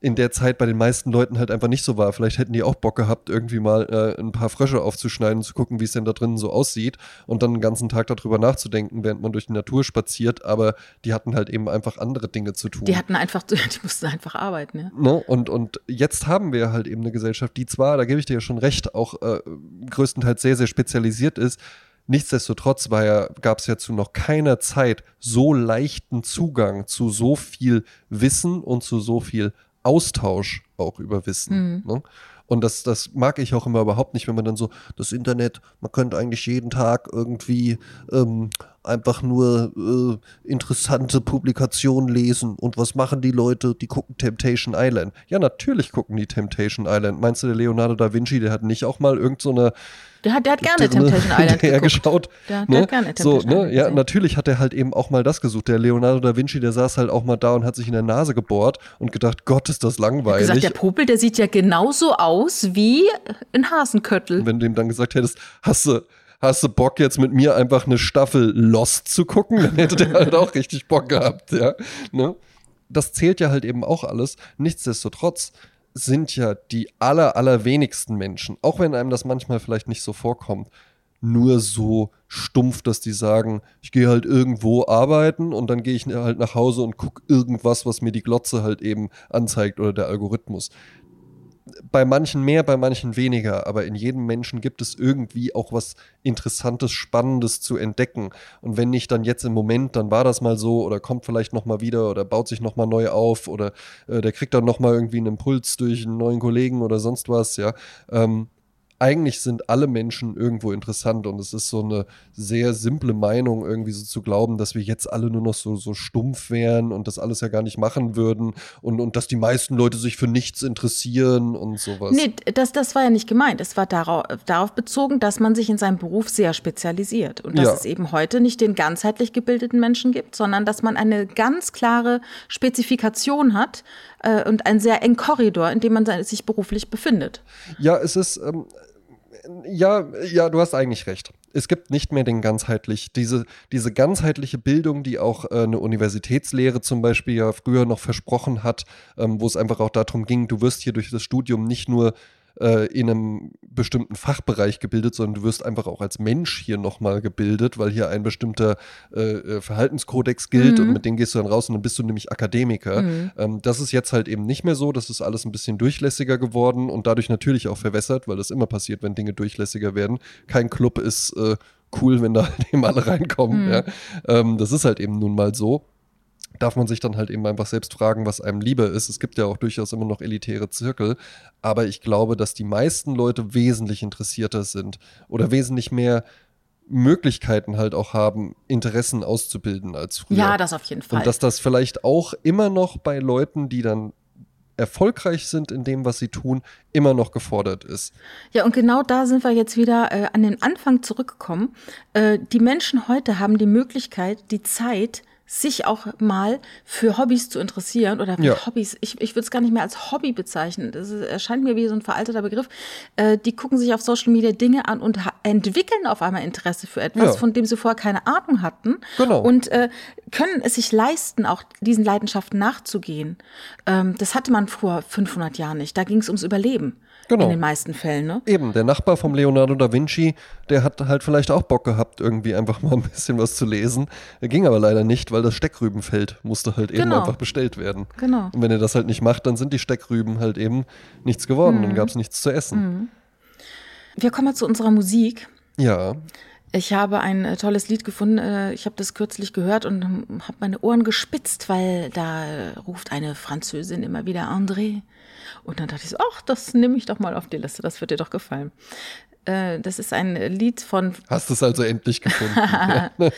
in der Zeit bei den meisten Leuten halt einfach nicht so war. Vielleicht hätten die auch Bock gehabt, irgendwie mal äh, ein paar Frösche aufzuschneiden und zu gucken, wie es denn da drinnen so aussieht und dann den ganzen Tag darüber nachzudenken, während man durch die Natur spaziert. Aber die hatten halt eben einfach andere Dinge zu tun. Die hatten einfach, die mussten einfach arbeiten, ja. Ne? Und, und jetzt haben wir halt eben eine Gesellschaft, die zwar, da gebe ich dir ja schon recht, auch äh, größtenteils sehr, sehr spezialisiert ist, Nichtsdestotrotz ja, gab es ja zu noch keiner Zeit so leichten Zugang zu so viel Wissen und zu so viel Austausch auch über Wissen. Mhm. Ne? Und das, das mag ich auch immer überhaupt nicht, wenn man dann so, das Internet, man könnte eigentlich jeden Tag irgendwie ähm, einfach nur äh, interessante Publikationen lesen. Und was machen die Leute? Die gucken Temptation Island. Ja, natürlich gucken die Temptation Island. Meinst du, der Leonardo da Vinci, der hat nicht auch mal irgend so eine der hat, der hat gerne Temptation Island geguckt. geschaut. Der, der ne? hat gerne Temptation so, ne? Island Ja, natürlich hat er halt eben auch mal das gesucht. Der Leonardo da Vinci, der saß halt auch mal da und hat sich in der Nase gebohrt und gedacht, Gott, ist das langweilig. Gesagt, der Popel, der sieht ja genauso aus wie ein Hasenköttel. Wenn du ihm dann gesagt hättest, hast du, hast du Bock jetzt mit mir einfach eine Staffel Lost zu gucken, dann hätte der halt auch richtig Bock gehabt, ja. Ne? Das zählt ja halt eben auch alles. Nichtsdestotrotz sind ja die aller, allerwenigsten Menschen, auch wenn einem das manchmal vielleicht nicht so vorkommt, nur so stumpf, dass die sagen, ich gehe halt irgendwo arbeiten und dann gehe ich halt nach Hause und gucke irgendwas, was mir die Glotze halt eben anzeigt oder der Algorithmus bei manchen mehr, bei manchen weniger, aber in jedem Menschen gibt es irgendwie auch was Interessantes, Spannendes zu entdecken. Und wenn nicht dann jetzt im Moment, dann war das mal so oder kommt vielleicht noch mal wieder oder baut sich noch mal neu auf oder äh, der kriegt dann noch mal irgendwie einen Impuls durch einen neuen Kollegen oder sonst was, ja. Ähm, eigentlich sind alle Menschen irgendwo interessant und es ist so eine sehr simple Meinung, irgendwie so zu glauben, dass wir jetzt alle nur noch so, so stumpf wären und das alles ja gar nicht machen würden und, und dass die meisten Leute sich für nichts interessieren und sowas. Nee, das, das war ja nicht gemeint. Es war darauf, darauf bezogen, dass man sich in seinem Beruf sehr spezialisiert und dass ja. es eben heute nicht den ganzheitlich gebildeten Menschen gibt, sondern dass man eine ganz klare Spezifikation hat äh, und einen sehr engen Korridor, in dem man sich beruflich befindet. Ja, es ist. Ähm, ja, ja, du hast eigentlich recht. Es gibt nicht mehr den ganzheitlich, diese, diese ganzheitliche Bildung, die auch äh, eine Universitätslehre zum Beispiel ja früher noch versprochen hat, ähm, wo es einfach auch darum ging, du wirst hier durch das Studium nicht nur äh, in einem bestimmten Fachbereich gebildet, sondern du wirst einfach auch als Mensch hier nochmal gebildet, weil hier ein bestimmter äh, äh, Verhaltenskodex gilt mhm. und mit dem gehst du dann raus und dann bist du nämlich Akademiker. Mhm. Ähm, das ist jetzt halt eben nicht mehr so, das ist alles ein bisschen durchlässiger geworden und dadurch natürlich auch verwässert, weil das immer passiert, wenn Dinge durchlässiger werden. Kein Club ist äh, cool, wenn da halt eben alle reinkommen. Mhm. Ja? Ähm, das ist halt eben nun mal so darf man sich dann halt eben einfach selbst fragen, was einem lieber ist. Es gibt ja auch durchaus immer noch elitäre Zirkel, aber ich glaube, dass die meisten Leute wesentlich interessierter sind oder wesentlich mehr Möglichkeiten halt auch haben, Interessen auszubilden als früher. Ja, das auf jeden Fall. Und dass das vielleicht auch immer noch bei Leuten, die dann erfolgreich sind in dem, was sie tun, immer noch gefordert ist. Ja, und genau da sind wir jetzt wieder äh, an den Anfang zurückgekommen. Äh, die Menschen heute haben die Möglichkeit, die Zeit, sich auch mal für Hobbys zu interessieren oder ja. Hobbys, ich, ich würde es gar nicht mehr als Hobby bezeichnen. Das erscheint mir wie so ein veralteter Begriff. Äh, die gucken sich auf Social Media Dinge an und entwickeln auf einmal Interesse für etwas, ja. von dem sie vorher keine Ahnung hatten. Genau. Und äh, können es sich leisten, auch diesen Leidenschaften nachzugehen. Ähm, das hatte man vor 500 Jahren nicht. Da ging es ums Überleben. Genau. In den meisten Fällen, ne? Eben, der Nachbar vom Leonardo da Vinci, der hat halt vielleicht auch Bock gehabt, irgendwie einfach mal ein bisschen was zu lesen. Er ging aber leider nicht, weil das Steckrübenfeld musste halt eben genau. einfach bestellt werden. Genau. Und wenn er das halt nicht macht, dann sind die Steckrüben halt eben nichts geworden, mhm. dann gab es nichts zu essen. Mhm. Wir kommen mal zu unserer Musik. Ja. Ich habe ein äh, tolles Lied gefunden. äh, Ich habe das kürzlich gehört und habe meine Ohren gespitzt, weil da ruft eine Französin immer wieder André. Und dann dachte ich so, ach, das nehme ich doch mal auf die Liste. Das wird dir doch gefallen. Äh, Das ist ein Lied von Hast es also endlich gefunden. Ja.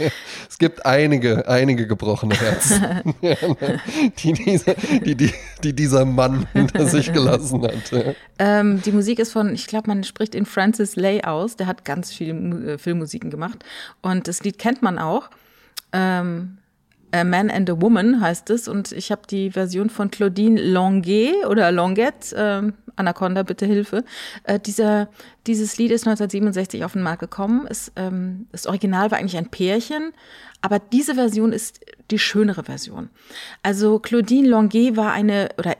es gibt einige, einige gebrochene Herzen, die, dieser, die, die, die dieser Mann hinter sich gelassen hat. Ähm, die Musik ist von, ich glaube, man spricht ihn Francis Lay aus. Der hat ganz viele äh, Filmmusiken gemacht. Und das Lied kennt man auch. Ähm, A Man and a Woman heißt es. Und ich habe die Version von Claudine Longuet oder Longuette, ähm, Anaconda, bitte Hilfe. Äh, dieser, dieses Lied ist 1967 auf den Markt gekommen. Es, ähm, das Original war eigentlich ein Pärchen, aber diese Version ist die schönere Version. Also Claudine Longuet war eine, oder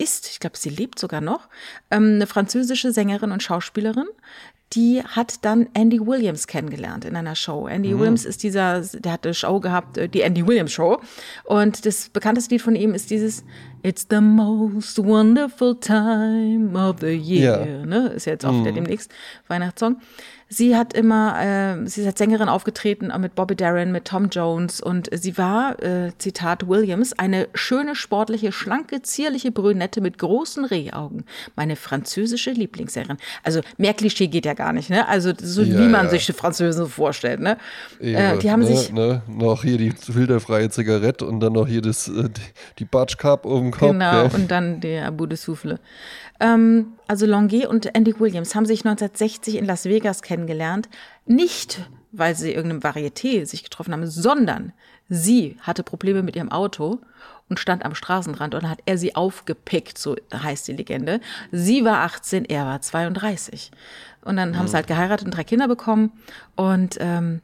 ist, ich glaube, sie lebt sogar noch, ähm, eine französische Sängerin und Schauspielerin. Die hat dann Andy Williams kennengelernt in einer Show. Andy Williams ist dieser, der hat eine Show gehabt, äh, die Andy Williams Show. Und das bekannteste Lied von ihm ist dieses It's the most wonderful time of the year. Ja. Ne? Ist jetzt auch wieder demnächst Weihnachtssong. Sie hat immer, äh, sie ist als Sängerin aufgetreten, auch mit Bobby Darin, mit Tom Jones und sie war, äh, Zitat Williams, eine schöne, sportliche, schlanke, zierliche Brünette mit großen Rehaugen. Meine französische Lieblingssängerin. Also mehr Klischee geht ja gar nicht, ne? Also so Ja, wie man ja. sich die Französen vorstellt, ne? Ehre, Äh, die haben ne, sich Ne, noch hier die filterfreie Zigarette und dann noch hier das, äh, die, die Batsch Cup oben Kopf. Genau, ja. und dann der Abu de Souffle. Ähm, also Longuet und Andy Williams haben sich 1960 in Las Vegas kennengelernt. Nicht, weil sie irgendeinem Varieté sich getroffen haben, sondern sie hatte Probleme mit ihrem Auto und stand am Straßenrand und dann hat er sie aufgepickt, so heißt die Legende. Sie war 18, er war 32. Und dann haben sie halt geheiratet und drei Kinder bekommen. Und ähm,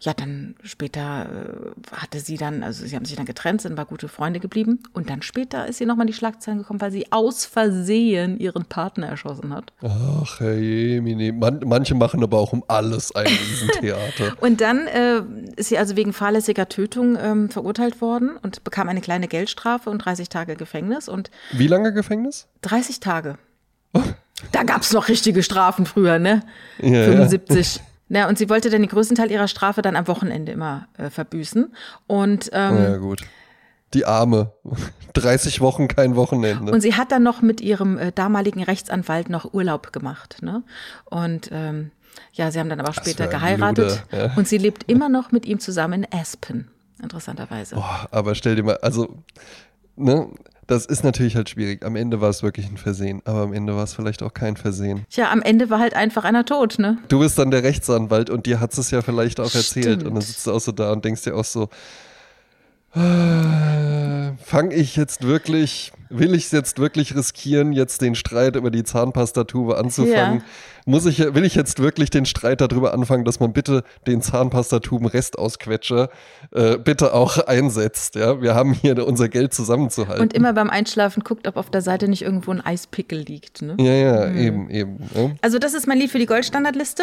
ja, dann später äh, hatte sie dann, also sie haben sich dann getrennt, sind war gute Freunde geblieben. Und dann später ist sie nochmal in die Schlagzeilen gekommen, weil sie aus Versehen ihren Partner erschossen hat. Ach, Herr Jemine. Man, manche machen aber auch um alles ein Riesentheater. Und dann äh, ist sie also wegen fahrlässiger Tötung ähm, verurteilt worden und bekam eine kleine Geldstrafe und 30 Tage Gefängnis. Und Wie lange Gefängnis? 30 Tage. Da gab's noch richtige Strafen früher, ne? Ja. 75. Ja, und sie wollte dann den größten Teil ihrer Strafe dann am Wochenende immer äh, verbüßen. Und, ähm, Ja, gut. Die Arme. 30 Wochen kein Wochenende. und sie hat dann noch mit ihrem äh, damaligen Rechtsanwalt noch Urlaub gemacht. Ne? Und ähm, ja, sie haben dann aber später für ein geheiratet. Luder, ja. Und sie lebt immer noch mit ihm zusammen in Aspen, interessanterweise. Boah, aber stell dir mal, also, ne, das ist natürlich halt schwierig. Am Ende war es wirklich ein Versehen, aber am Ende war es vielleicht auch kein Versehen. Tja, am Ende war halt einfach einer tot, ne? Du bist dann der Rechtsanwalt und dir hat es ja vielleicht auch erzählt. Stimmt. Und dann sitzt du auch so da und denkst dir auch so, fange ich jetzt wirklich, will ich es jetzt wirklich riskieren, jetzt den Streit über die Zahnpastatube anzufangen? Ja. Muss ich, will ich jetzt wirklich den Streit darüber anfangen, dass man bitte den Zahnpastatuben-Restausquetscher äh, bitte auch einsetzt? Ja, wir haben hier unser Geld zusammenzuhalten. Und immer beim Einschlafen guckt, ob auf der Seite nicht irgendwo ein Eispickel liegt. Ne? ja, ja, eben, eben. Ne? Also das ist mein Lied für die Goldstandardliste.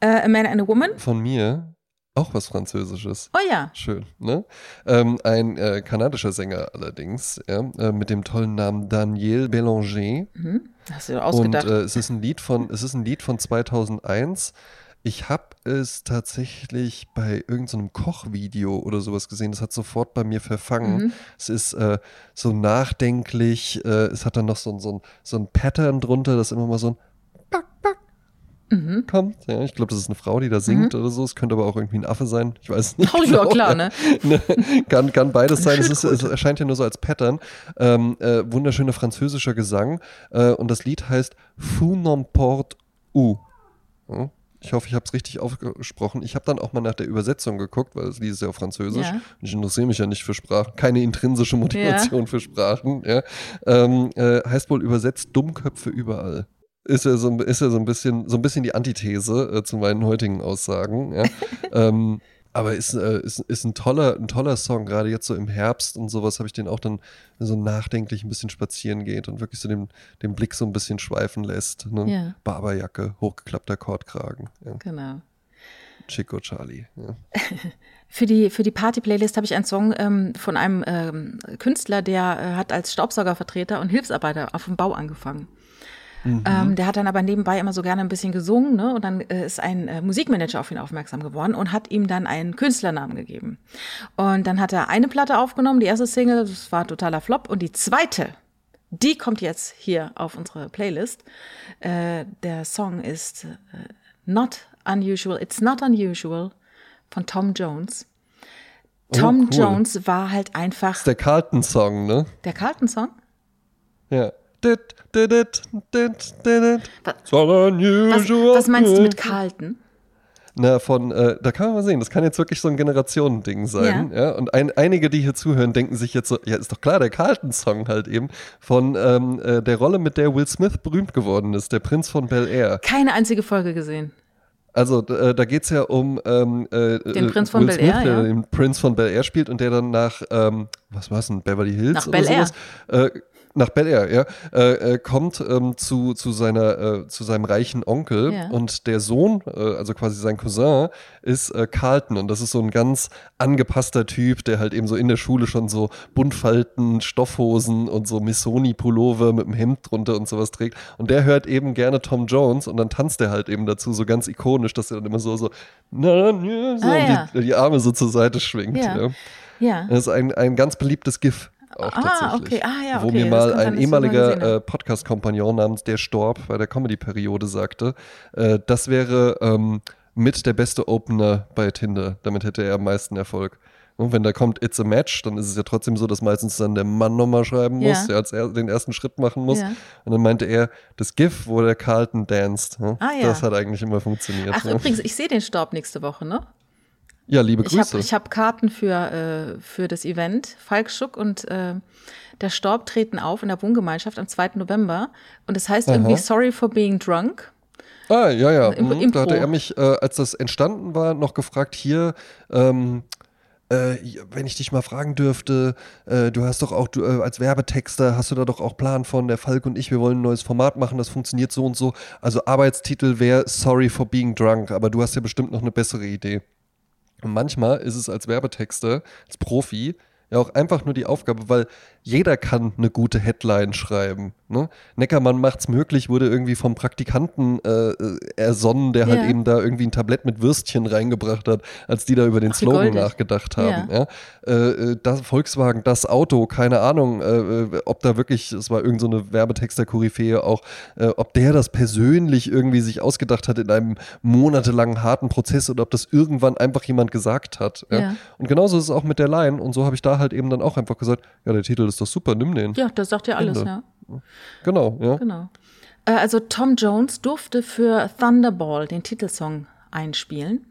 Äh, A Man and a Woman. Von mir auch was Französisches. Oh ja. Schön, ne? Ähm, ein äh, kanadischer Sänger allerdings, ja, äh, mit dem tollen Namen Daniel Bélanger. Hast du dir Und ausgedacht. äh, es ist ein Lied von, es ist ein Lied von 2001. Ich habe es tatsächlich bei irgendeinem Kochvideo oder sowas gesehen. Das hat sofort bei mir verfangen. Mhm. Es ist äh, so nachdenklich. Äh, es hat dann noch so, ein- so, ein, so ein Pattern drunter, das immer mal so ein Mhm. kommt. Ja, ich glaube, das ist eine Frau, die da singt oder so. Es könnte aber auch irgendwie ein Affe sein. Ich weiß nicht. Oh ja, klar, ne? Ne, kann, kann beides sein. Es, ist, es erscheint ja nur so als Pattern. Ähm, äh, wunderschöner französischer Gesang. Äh, und das Lied heißt Fou n'importe où. Ja, ich hoffe, ich habe es richtig ausgesprochen. Ich habe dann auch mal nach der Übersetzung geguckt, weil das Lied ist ja auf Französisch. Ja. Ich interessiere mich ja nicht für Sprachen. Keine intrinsische Motivation für Sprachen. Ja. Ähm, äh, heißt wohl übersetzt Dummköpfe überall. Ist ja so, ein- ist ja so ein bisschen, so ein bisschen die Antithese äh, zu meinen heutigen Aussagen. Ja. ähm, aber ist, äh, ist, ist ein toller, ein toller Song, gerade jetzt so im Herbst und sowas habe ich den auch dann so nachdenklich ein bisschen spazieren geht und wirklich so den, den Blick so ein bisschen schweifen lässt. Ne? Ja. Barberjacke, hochgeklappter Kordkragen. Ja. Genau. Chico Charlie. Ja. Für die, für die Party-Playlist habe ich einen Song ähm, von einem ähm, Künstler, der äh, hat als Staubsaugervertreter und Hilfsarbeiter auf dem Bau angefangen. Mhm. Ähm, der hat dann aber nebenbei immer so gerne ein bisschen gesungen, ne? Und dann äh, ist ein äh, Musikmanager auf ihn aufmerksam geworden und hat ihm dann einen Künstlernamen gegeben. Und dann hat er eine Platte aufgenommen, die erste Single, das war totaler Flop. Und die zweite, die kommt jetzt hier auf unsere Playlist. Äh, der Song ist äh, Not Unusual, It's Not Unusual von Tom Jones. Oh, Tom oh, cool. Jones war halt einfach. Das ist der Carlton-Song, ne? Der Carlton-Song? Ja. Was, was, was meinst du mit Carlton? Na, von, äh, da kann man mal sehen, das kann jetzt wirklich so ein Generationending sein. Ja. ja? Und ein, einige, die hier zuhören, denken sich jetzt so, ja, ist doch klar, der Carlton-Song halt eben von ähm, äh, der Rolle, mit der Will Smith berühmt geworden ist, der Prinz von Bel Air. Keine einzige Folge gesehen. Also äh, da geht es ja um ähm, äh, den Prinz von Bel Air, Smith, der ja. den Prinz von Bel Air spielt und der dann nach, ähm, was war es denn, Beverly Hills nach oder Bel sowas, Air. Äh, nach Bel Air, ja, äh, äh, kommt ähm, zu, zu, seiner, äh, zu seinem reichen Onkel ja. und der Sohn, äh, also quasi sein Cousin, ist äh, Carlton und das ist so ein ganz angepasster Typ, der halt eben so in der Schule schon so Buntfalten, Stoffhosen und so Missoni-Pullover mit dem Hemd drunter und sowas trägt und der hört eben gerne Tom Jones und dann tanzt er halt eben dazu so ganz ikonisch, dass er dann immer so, so, na, na, so ah, ja. die, die, Arme so zur Seite schwingt. Ja. ja. ja. Das ist ein, ein ganz beliebtes GIF auch ah, tatsächlich. Okay. Ah, ja, okay. Wo mir mal ein ehemaliger äh, Podcast-Kompagnon namens Der Storb bei der Comedy-Periode sagte, äh, das wäre ähm, mit der beste Opener bei Tinder. Damit hätte er am meisten Erfolg. Und wenn da kommt It's a Match, dann ist es ja trotzdem so, dass meistens dann der Mann nochmal schreiben muss, ja. der als er den ersten Schritt machen muss. Ja. Und dann meinte er, das GIF, wo der Carlton danced, ne? ah, ja. das hat eigentlich immer funktioniert. Ach, ne? übrigens, ich sehe den Staub nächste Woche, ne? Ja, liebe Grüße. Ich habe hab Karten für, äh, für das Event. Falk Schuck und äh, der Storb treten auf in der Wohngemeinschaft am 2. November. Und es das heißt Aha. irgendwie Sorry for being drunk. Ah, ja, ja. Im, mhm. Da hatte er mich, äh, als das entstanden war, noch gefragt, hier, ähm, äh, wenn ich dich mal fragen dürfte, äh, du hast doch auch, du, äh, als Werbetexter hast du da doch auch Plan von, der Falk und ich, wir wollen ein neues Format machen, das funktioniert so und so. Also Arbeitstitel wäre Sorry for being drunk, aber du hast ja bestimmt noch eine bessere Idee. Und manchmal ist es als Werbetexter, als Profi, ja auch einfach nur die Aufgabe, weil jeder kann eine gute Headline schreiben. Ne? Neckermann macht's möglich, wurde irgendwie vom Praktikanten äh, äh ersonnen, der halt ja. halt eben da irgendwie ein Tablett mit Würstchen reingebracht hat, als die da über den Ach, Slogan nachgedacht haben. Ja. ja? Äh, äh, das Volkswagen, das Auto, keine Ahnung, äh, äh ob da wirklich, es war irgendeine so Werbetexter-Koryphäe auch, ob der das persönlich irgendwie sich ausgedacht hat in einem monatelangen harten Prozess oder ob das irgendwann einfach jemand gesagt hat. Ja? Und genauso ist es auch mit der Line und so habe ich da halt eben dann auch einfach gesagt, ja, der Titel ist ist doch super, nimm den. Ja, das sagt ja alles, Ende. ja. Genau, ja. Genau. Äh, also Tom Jones durfte für Thunderball den Titelsong einspielen.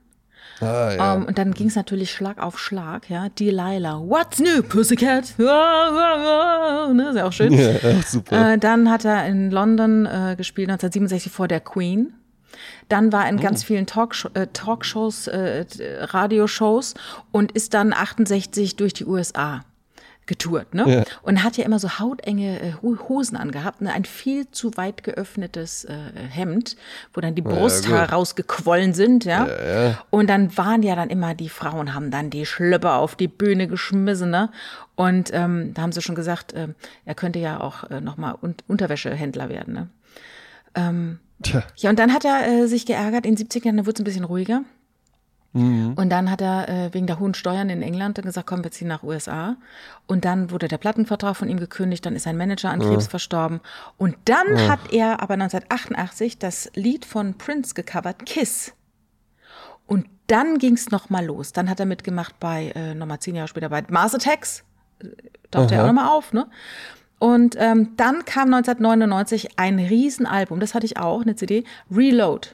Ah, ja. Um, ähm, und dann ging es natürlich Schlag auf Schlag, ja. Delilah, what's new, Pussycat? ne, ist ja auch schön. Ja, super. Äh, dann hat er in London äh, gespielt, 1967 vor der Queen. Dann war in oh. ganz vielen Talkshow, äh, Talkshows, äh, Radioshows und ist dann 68 durch die USA getourt, ne? Ja. Und hat ja immer so hautenge äh, Hosen angehabt, ne? ein viel zu weit geöffnetes äh, Hemd, wo dann die Brusthaare ja, rausgequollen sind, ja? ja? Und dann waren ja dann immer die Frauen haben dann die Schlöpper auf die Bühne geschmissen, ne? Und ähm, da haben sie schon gesagt, äh, er könnte ja auch äh, nochmal un Unterwäschehändler werden, ne? Ähm, Tja. Ja, und dann hat er äh, sich geärgert, in den 70ern, da wurde es ein bisschen ruhiger. Mhm. Und dann hat er äh, wegen der hohen Steuern in England gesagt, komm, wir ziehen nach USA. Und dann wurde der Plattenvertrag von ihm gekündigt, dann ist sein Manager an Krebs ja. verstorben. Und dann ja. hat er aber 1988 das Lied von Prince gecovert, Kiss. Und dann ging es nochmal los. Dann hat er mitgemacht bei, äh, nochmal zehn Jahre später, bei Mars Attacks. Tauchte er auch nochmal auf, ne? Und ähm, dann kam 1999 ein Riesenalbum, das hatte ich auch, eine CD, Reload.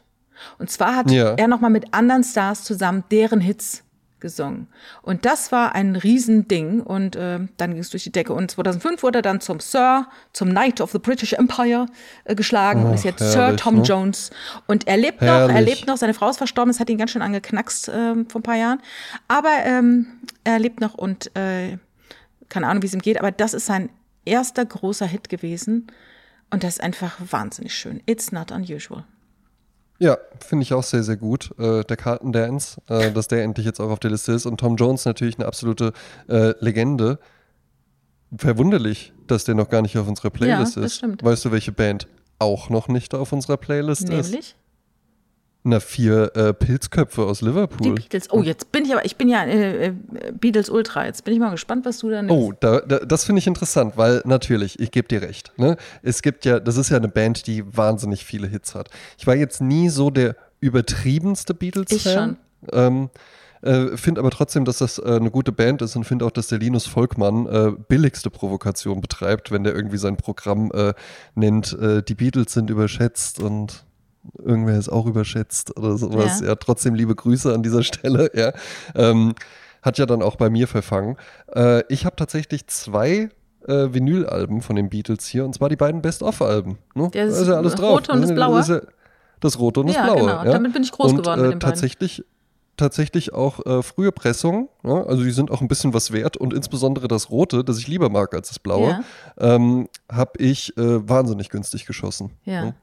Und zwar hat ja. er nochmal mit anderen Stars zusammen deren Hits gesungen. Und das war ein Riesending und äh, dann ging es durch die Decke. Und 2005 wurde er dann zum Sir, zum Knight of the British Empire äh, geschlagen Ach, und ist jetzt herrlich, Sir Tom ne? Jones. Und er lebt herrlich. noch, er lebt noch, seine Frau ist verstorben, das hat ihn ganz schön angeknackst äh, vor ein paar Jahren. Aber ähm, er lebt noch und äh, keine Ahnung, wie es ihm geht, aber das ist sein erster großer Hit gewesen. Und das ist einfach wahnsinnig schön. It's not unusual. Ja, finde ich auch sehr, sehr gut. Äh, der Carlton Dance, äh, dass der endlich jetzt auch auf der Liste ist. Und Tom Jones natürlich eine absolute äh, Legende. Verwunderlich, dass der noch gar nicht auf unserer Playlist ja, das Stimmt. Weißt du, welche Band? auch noch nicht auf unserer Playlist ist. Na, vier äh, Pilzköpfe aus die Liverpool. Beatles. Oh, jetzt bin ich aber, ich bin ja äh, äh, Beatles Ultra. Jetzt bin ich mal gespannt, was du da nimmst. Oh, da, da, das finde ich interessant, weil natürlich, ich gebe dir recht. Ne? Es gibt ja, das ist ja eine Band, die wahnsinnig viele Hits hat. Ich war jetzt nie so der übertriebenste Ich Beatles-Fan. Ähm, äh, finde aber trotzdem, dass das äh, eine gute Band ist und finde auch, dass der Linus Volkmann äh, billigste Provokation betreibt, wenn der irgendwie sein Programm äh, nennt, äh, die Beatles sind überschätzt und irgendwer ist auch überschätzt oder sowas. Ja. Ja, trotzdem liebe Grüße an dieser Stelle. Ja. Ähm, hat ja dann auch bei mir verfangen. Äh, ich habe tatsächlich zwei äh, Vinylalben von den Beatles hier und zwar die beiden Best-of-Alben. Ne? Das Da ist ja alles drauf. Rote und das Blaue? Das, ja, das Rote und das Ja, Blaue. genau. Ja? Damit bin ich groß und, geworden mit äh, den beiden. tatsächlich tatsächlich auch äh, frühe Pressungen, ja? also die sind auch ein bisschen was wert und insbesondere das Rote, das ich lieber mag als das Blaue, Ja. ähm, habe ich äh, wahnsinnig günstig geschossen. Ja.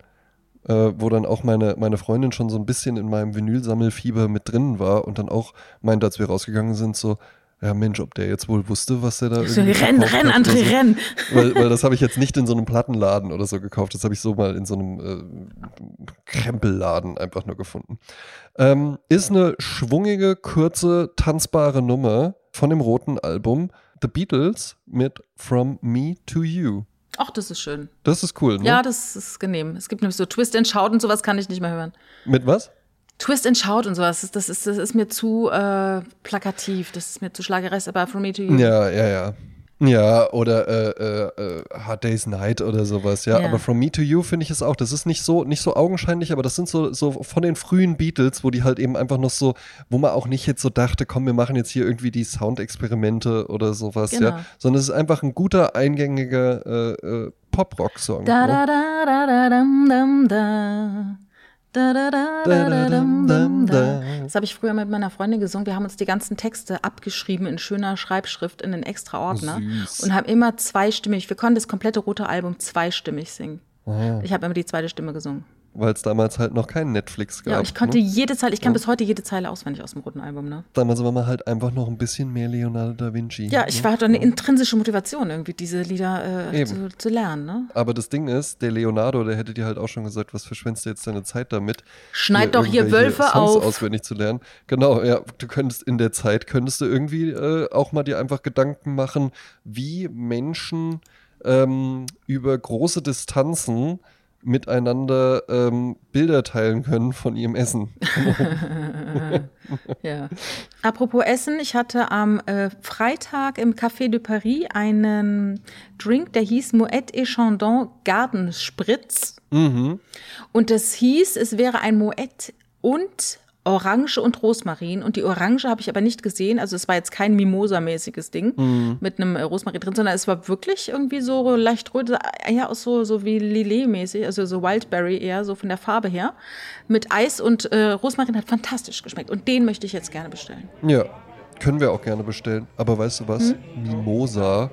Äh, wo dann auch meine, meine Freundin schon so ein bisschen in meinem Vinylsammelfieber mit drin war und dann auch meinte, als wir rausgegangen sind, so, ja Mensch, ob der jetzt wohl wusste, was er da So, irgendwie renn, verkauft renn, oder André, so. renn. Weil, weil das habe ich jetzt nicht in so einem Plattenladen oder so gekauft, das habe ich so mal in so einem äh, Krempelladen einfach nur gefunden. Ähm, ist eine schwungige, kurze, tanzbare Nummer von dem roten Album The Beatles mit From Me to You. Ach, das ist schön. Das ist cool, ne? Ja, das ist genehm. Es gibt nämlich so Twist and Shout und sowas kann ich nicht mehr hören. Mit was? Twist and Shout und sowas, das, das, ist, das ist mir zu äh, plakativ, das ist mir zu schlageresk, aber From Me to You. Ja, ja, ja. Ja, oder äh, äh, äh, Hard Day's Night oder sowas, ja. Ja. Aber From Me to You finde ich es auch. Das ist nicht so, nicht so augenscheinlich, aber das sind so, so von den frühen Beatles, wo die halt eben einfach noch so, wo man auch nicht jetzt so dachte, komm, wir machen jetzt hier irgendwie die Soundexperimente oder sowas, Genau. ja. Sondern es ist einfach ein guter, eingängiger äh, äh, Pop-Rock-Song. Da ne? da da da da dam da. Da, da, Das habe ich früher mit meiner Freundin gesungen. Wir haben uns die ganzen Texte abgeschrieben in schöner Schreibschrift in den extra Ordner Süß. und haben immer zweistimmig. Wir konnten das komplette rote Album zweistimmig singen. Ah, Ich habe immer die zweite Stimme gesungen. Weil es damals halt noch kein Netflix gab. Ja, ich konnte ne? jede Zeile, ich kann bis heute jede Zeile auswendig aus dem roten Album, ne? Damals war man halt einfach noch ein bisschen mehr Leonardo da Vinci. Ja, ich ne? war hatte eine intrinsische Motivation, irgendwie diese Lieder äh, zu, zu lernen, ne? Aber das Ding ist, der Leonardo, der hätte dir halt auch schon gesagt, was verschwendest du jetzt deine Zeit damit? Schneid doch hier Wölfe Songs auf. auswendig zu lernen. Genau, ja, du könntest in der Zeit, könntest du irgendwie äh, auch mal dir einfach Gedanken machen, wie Menschen ähm, über große Distanzen miteinander ähm, Bilder teilen können von ihrem Essen. Ja. Apropos Essen, ich hatte am äh, Freitag im Café de Paris einen Drink, der hieß Moet et Chandon Gartenspritz. Mhm. Und das hieß, es wäre ein Moet und Orange und Rosmarin. Und die Orange habe ich aber nicht gesehen. Also es war jetzt kein Mimosa-mäßiges Ding Mhm. mit einem äh, Rosmarin drin, sondern es war wirklich irgendwie so leicht rot, eher auch so, so wie Lillet-mäßig, also so Wildberry eher, so von der Farbe her. Mit Eis und äh, Rosmarin hat fantastisch geschmeckt. Und den möchte ich jetzt gerne bestellen. Ja, können wir auch gerne bestellen. Aber weißt du was? Hm? Mimosa.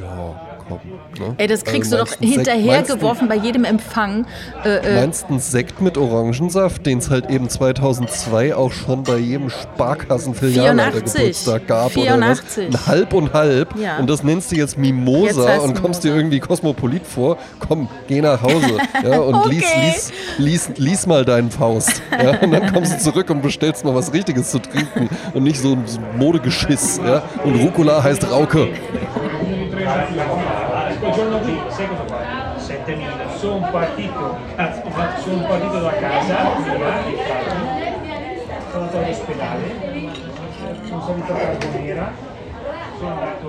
Ja, komm. Ne? Ey, das kriegst Also du doch hinterhergeworfen bei jedem Empfang. Äh, äh, Meinst einen Sekt mit Orangensaft, den es halt eben 2002 auch schon bei jedem Sparkassenfilialleiter 84. Geburtstag gab 84. oder was? Ein halb und halb. Ja. Und das nennst du jetzt Jetzt Mimosa heißt und kommst dir Mimosa. irgendwie kosmopolit vor. Komm, geh nach Hause. Ja, und lies, Okay. lies, lies, lies mal deinen Faust. Ja, und dann kommst du zurück und bestellst mal was Richtiges zu trinken und nicht so ein so ein Modegeschiss. Ja? Und Rucola heißt Rauke. Quel giorno qui, sai cosa fa? 7.000. Sono partito, sono partito da casa, sono andato all'ospedale, sono salito a Carbonera, sono andato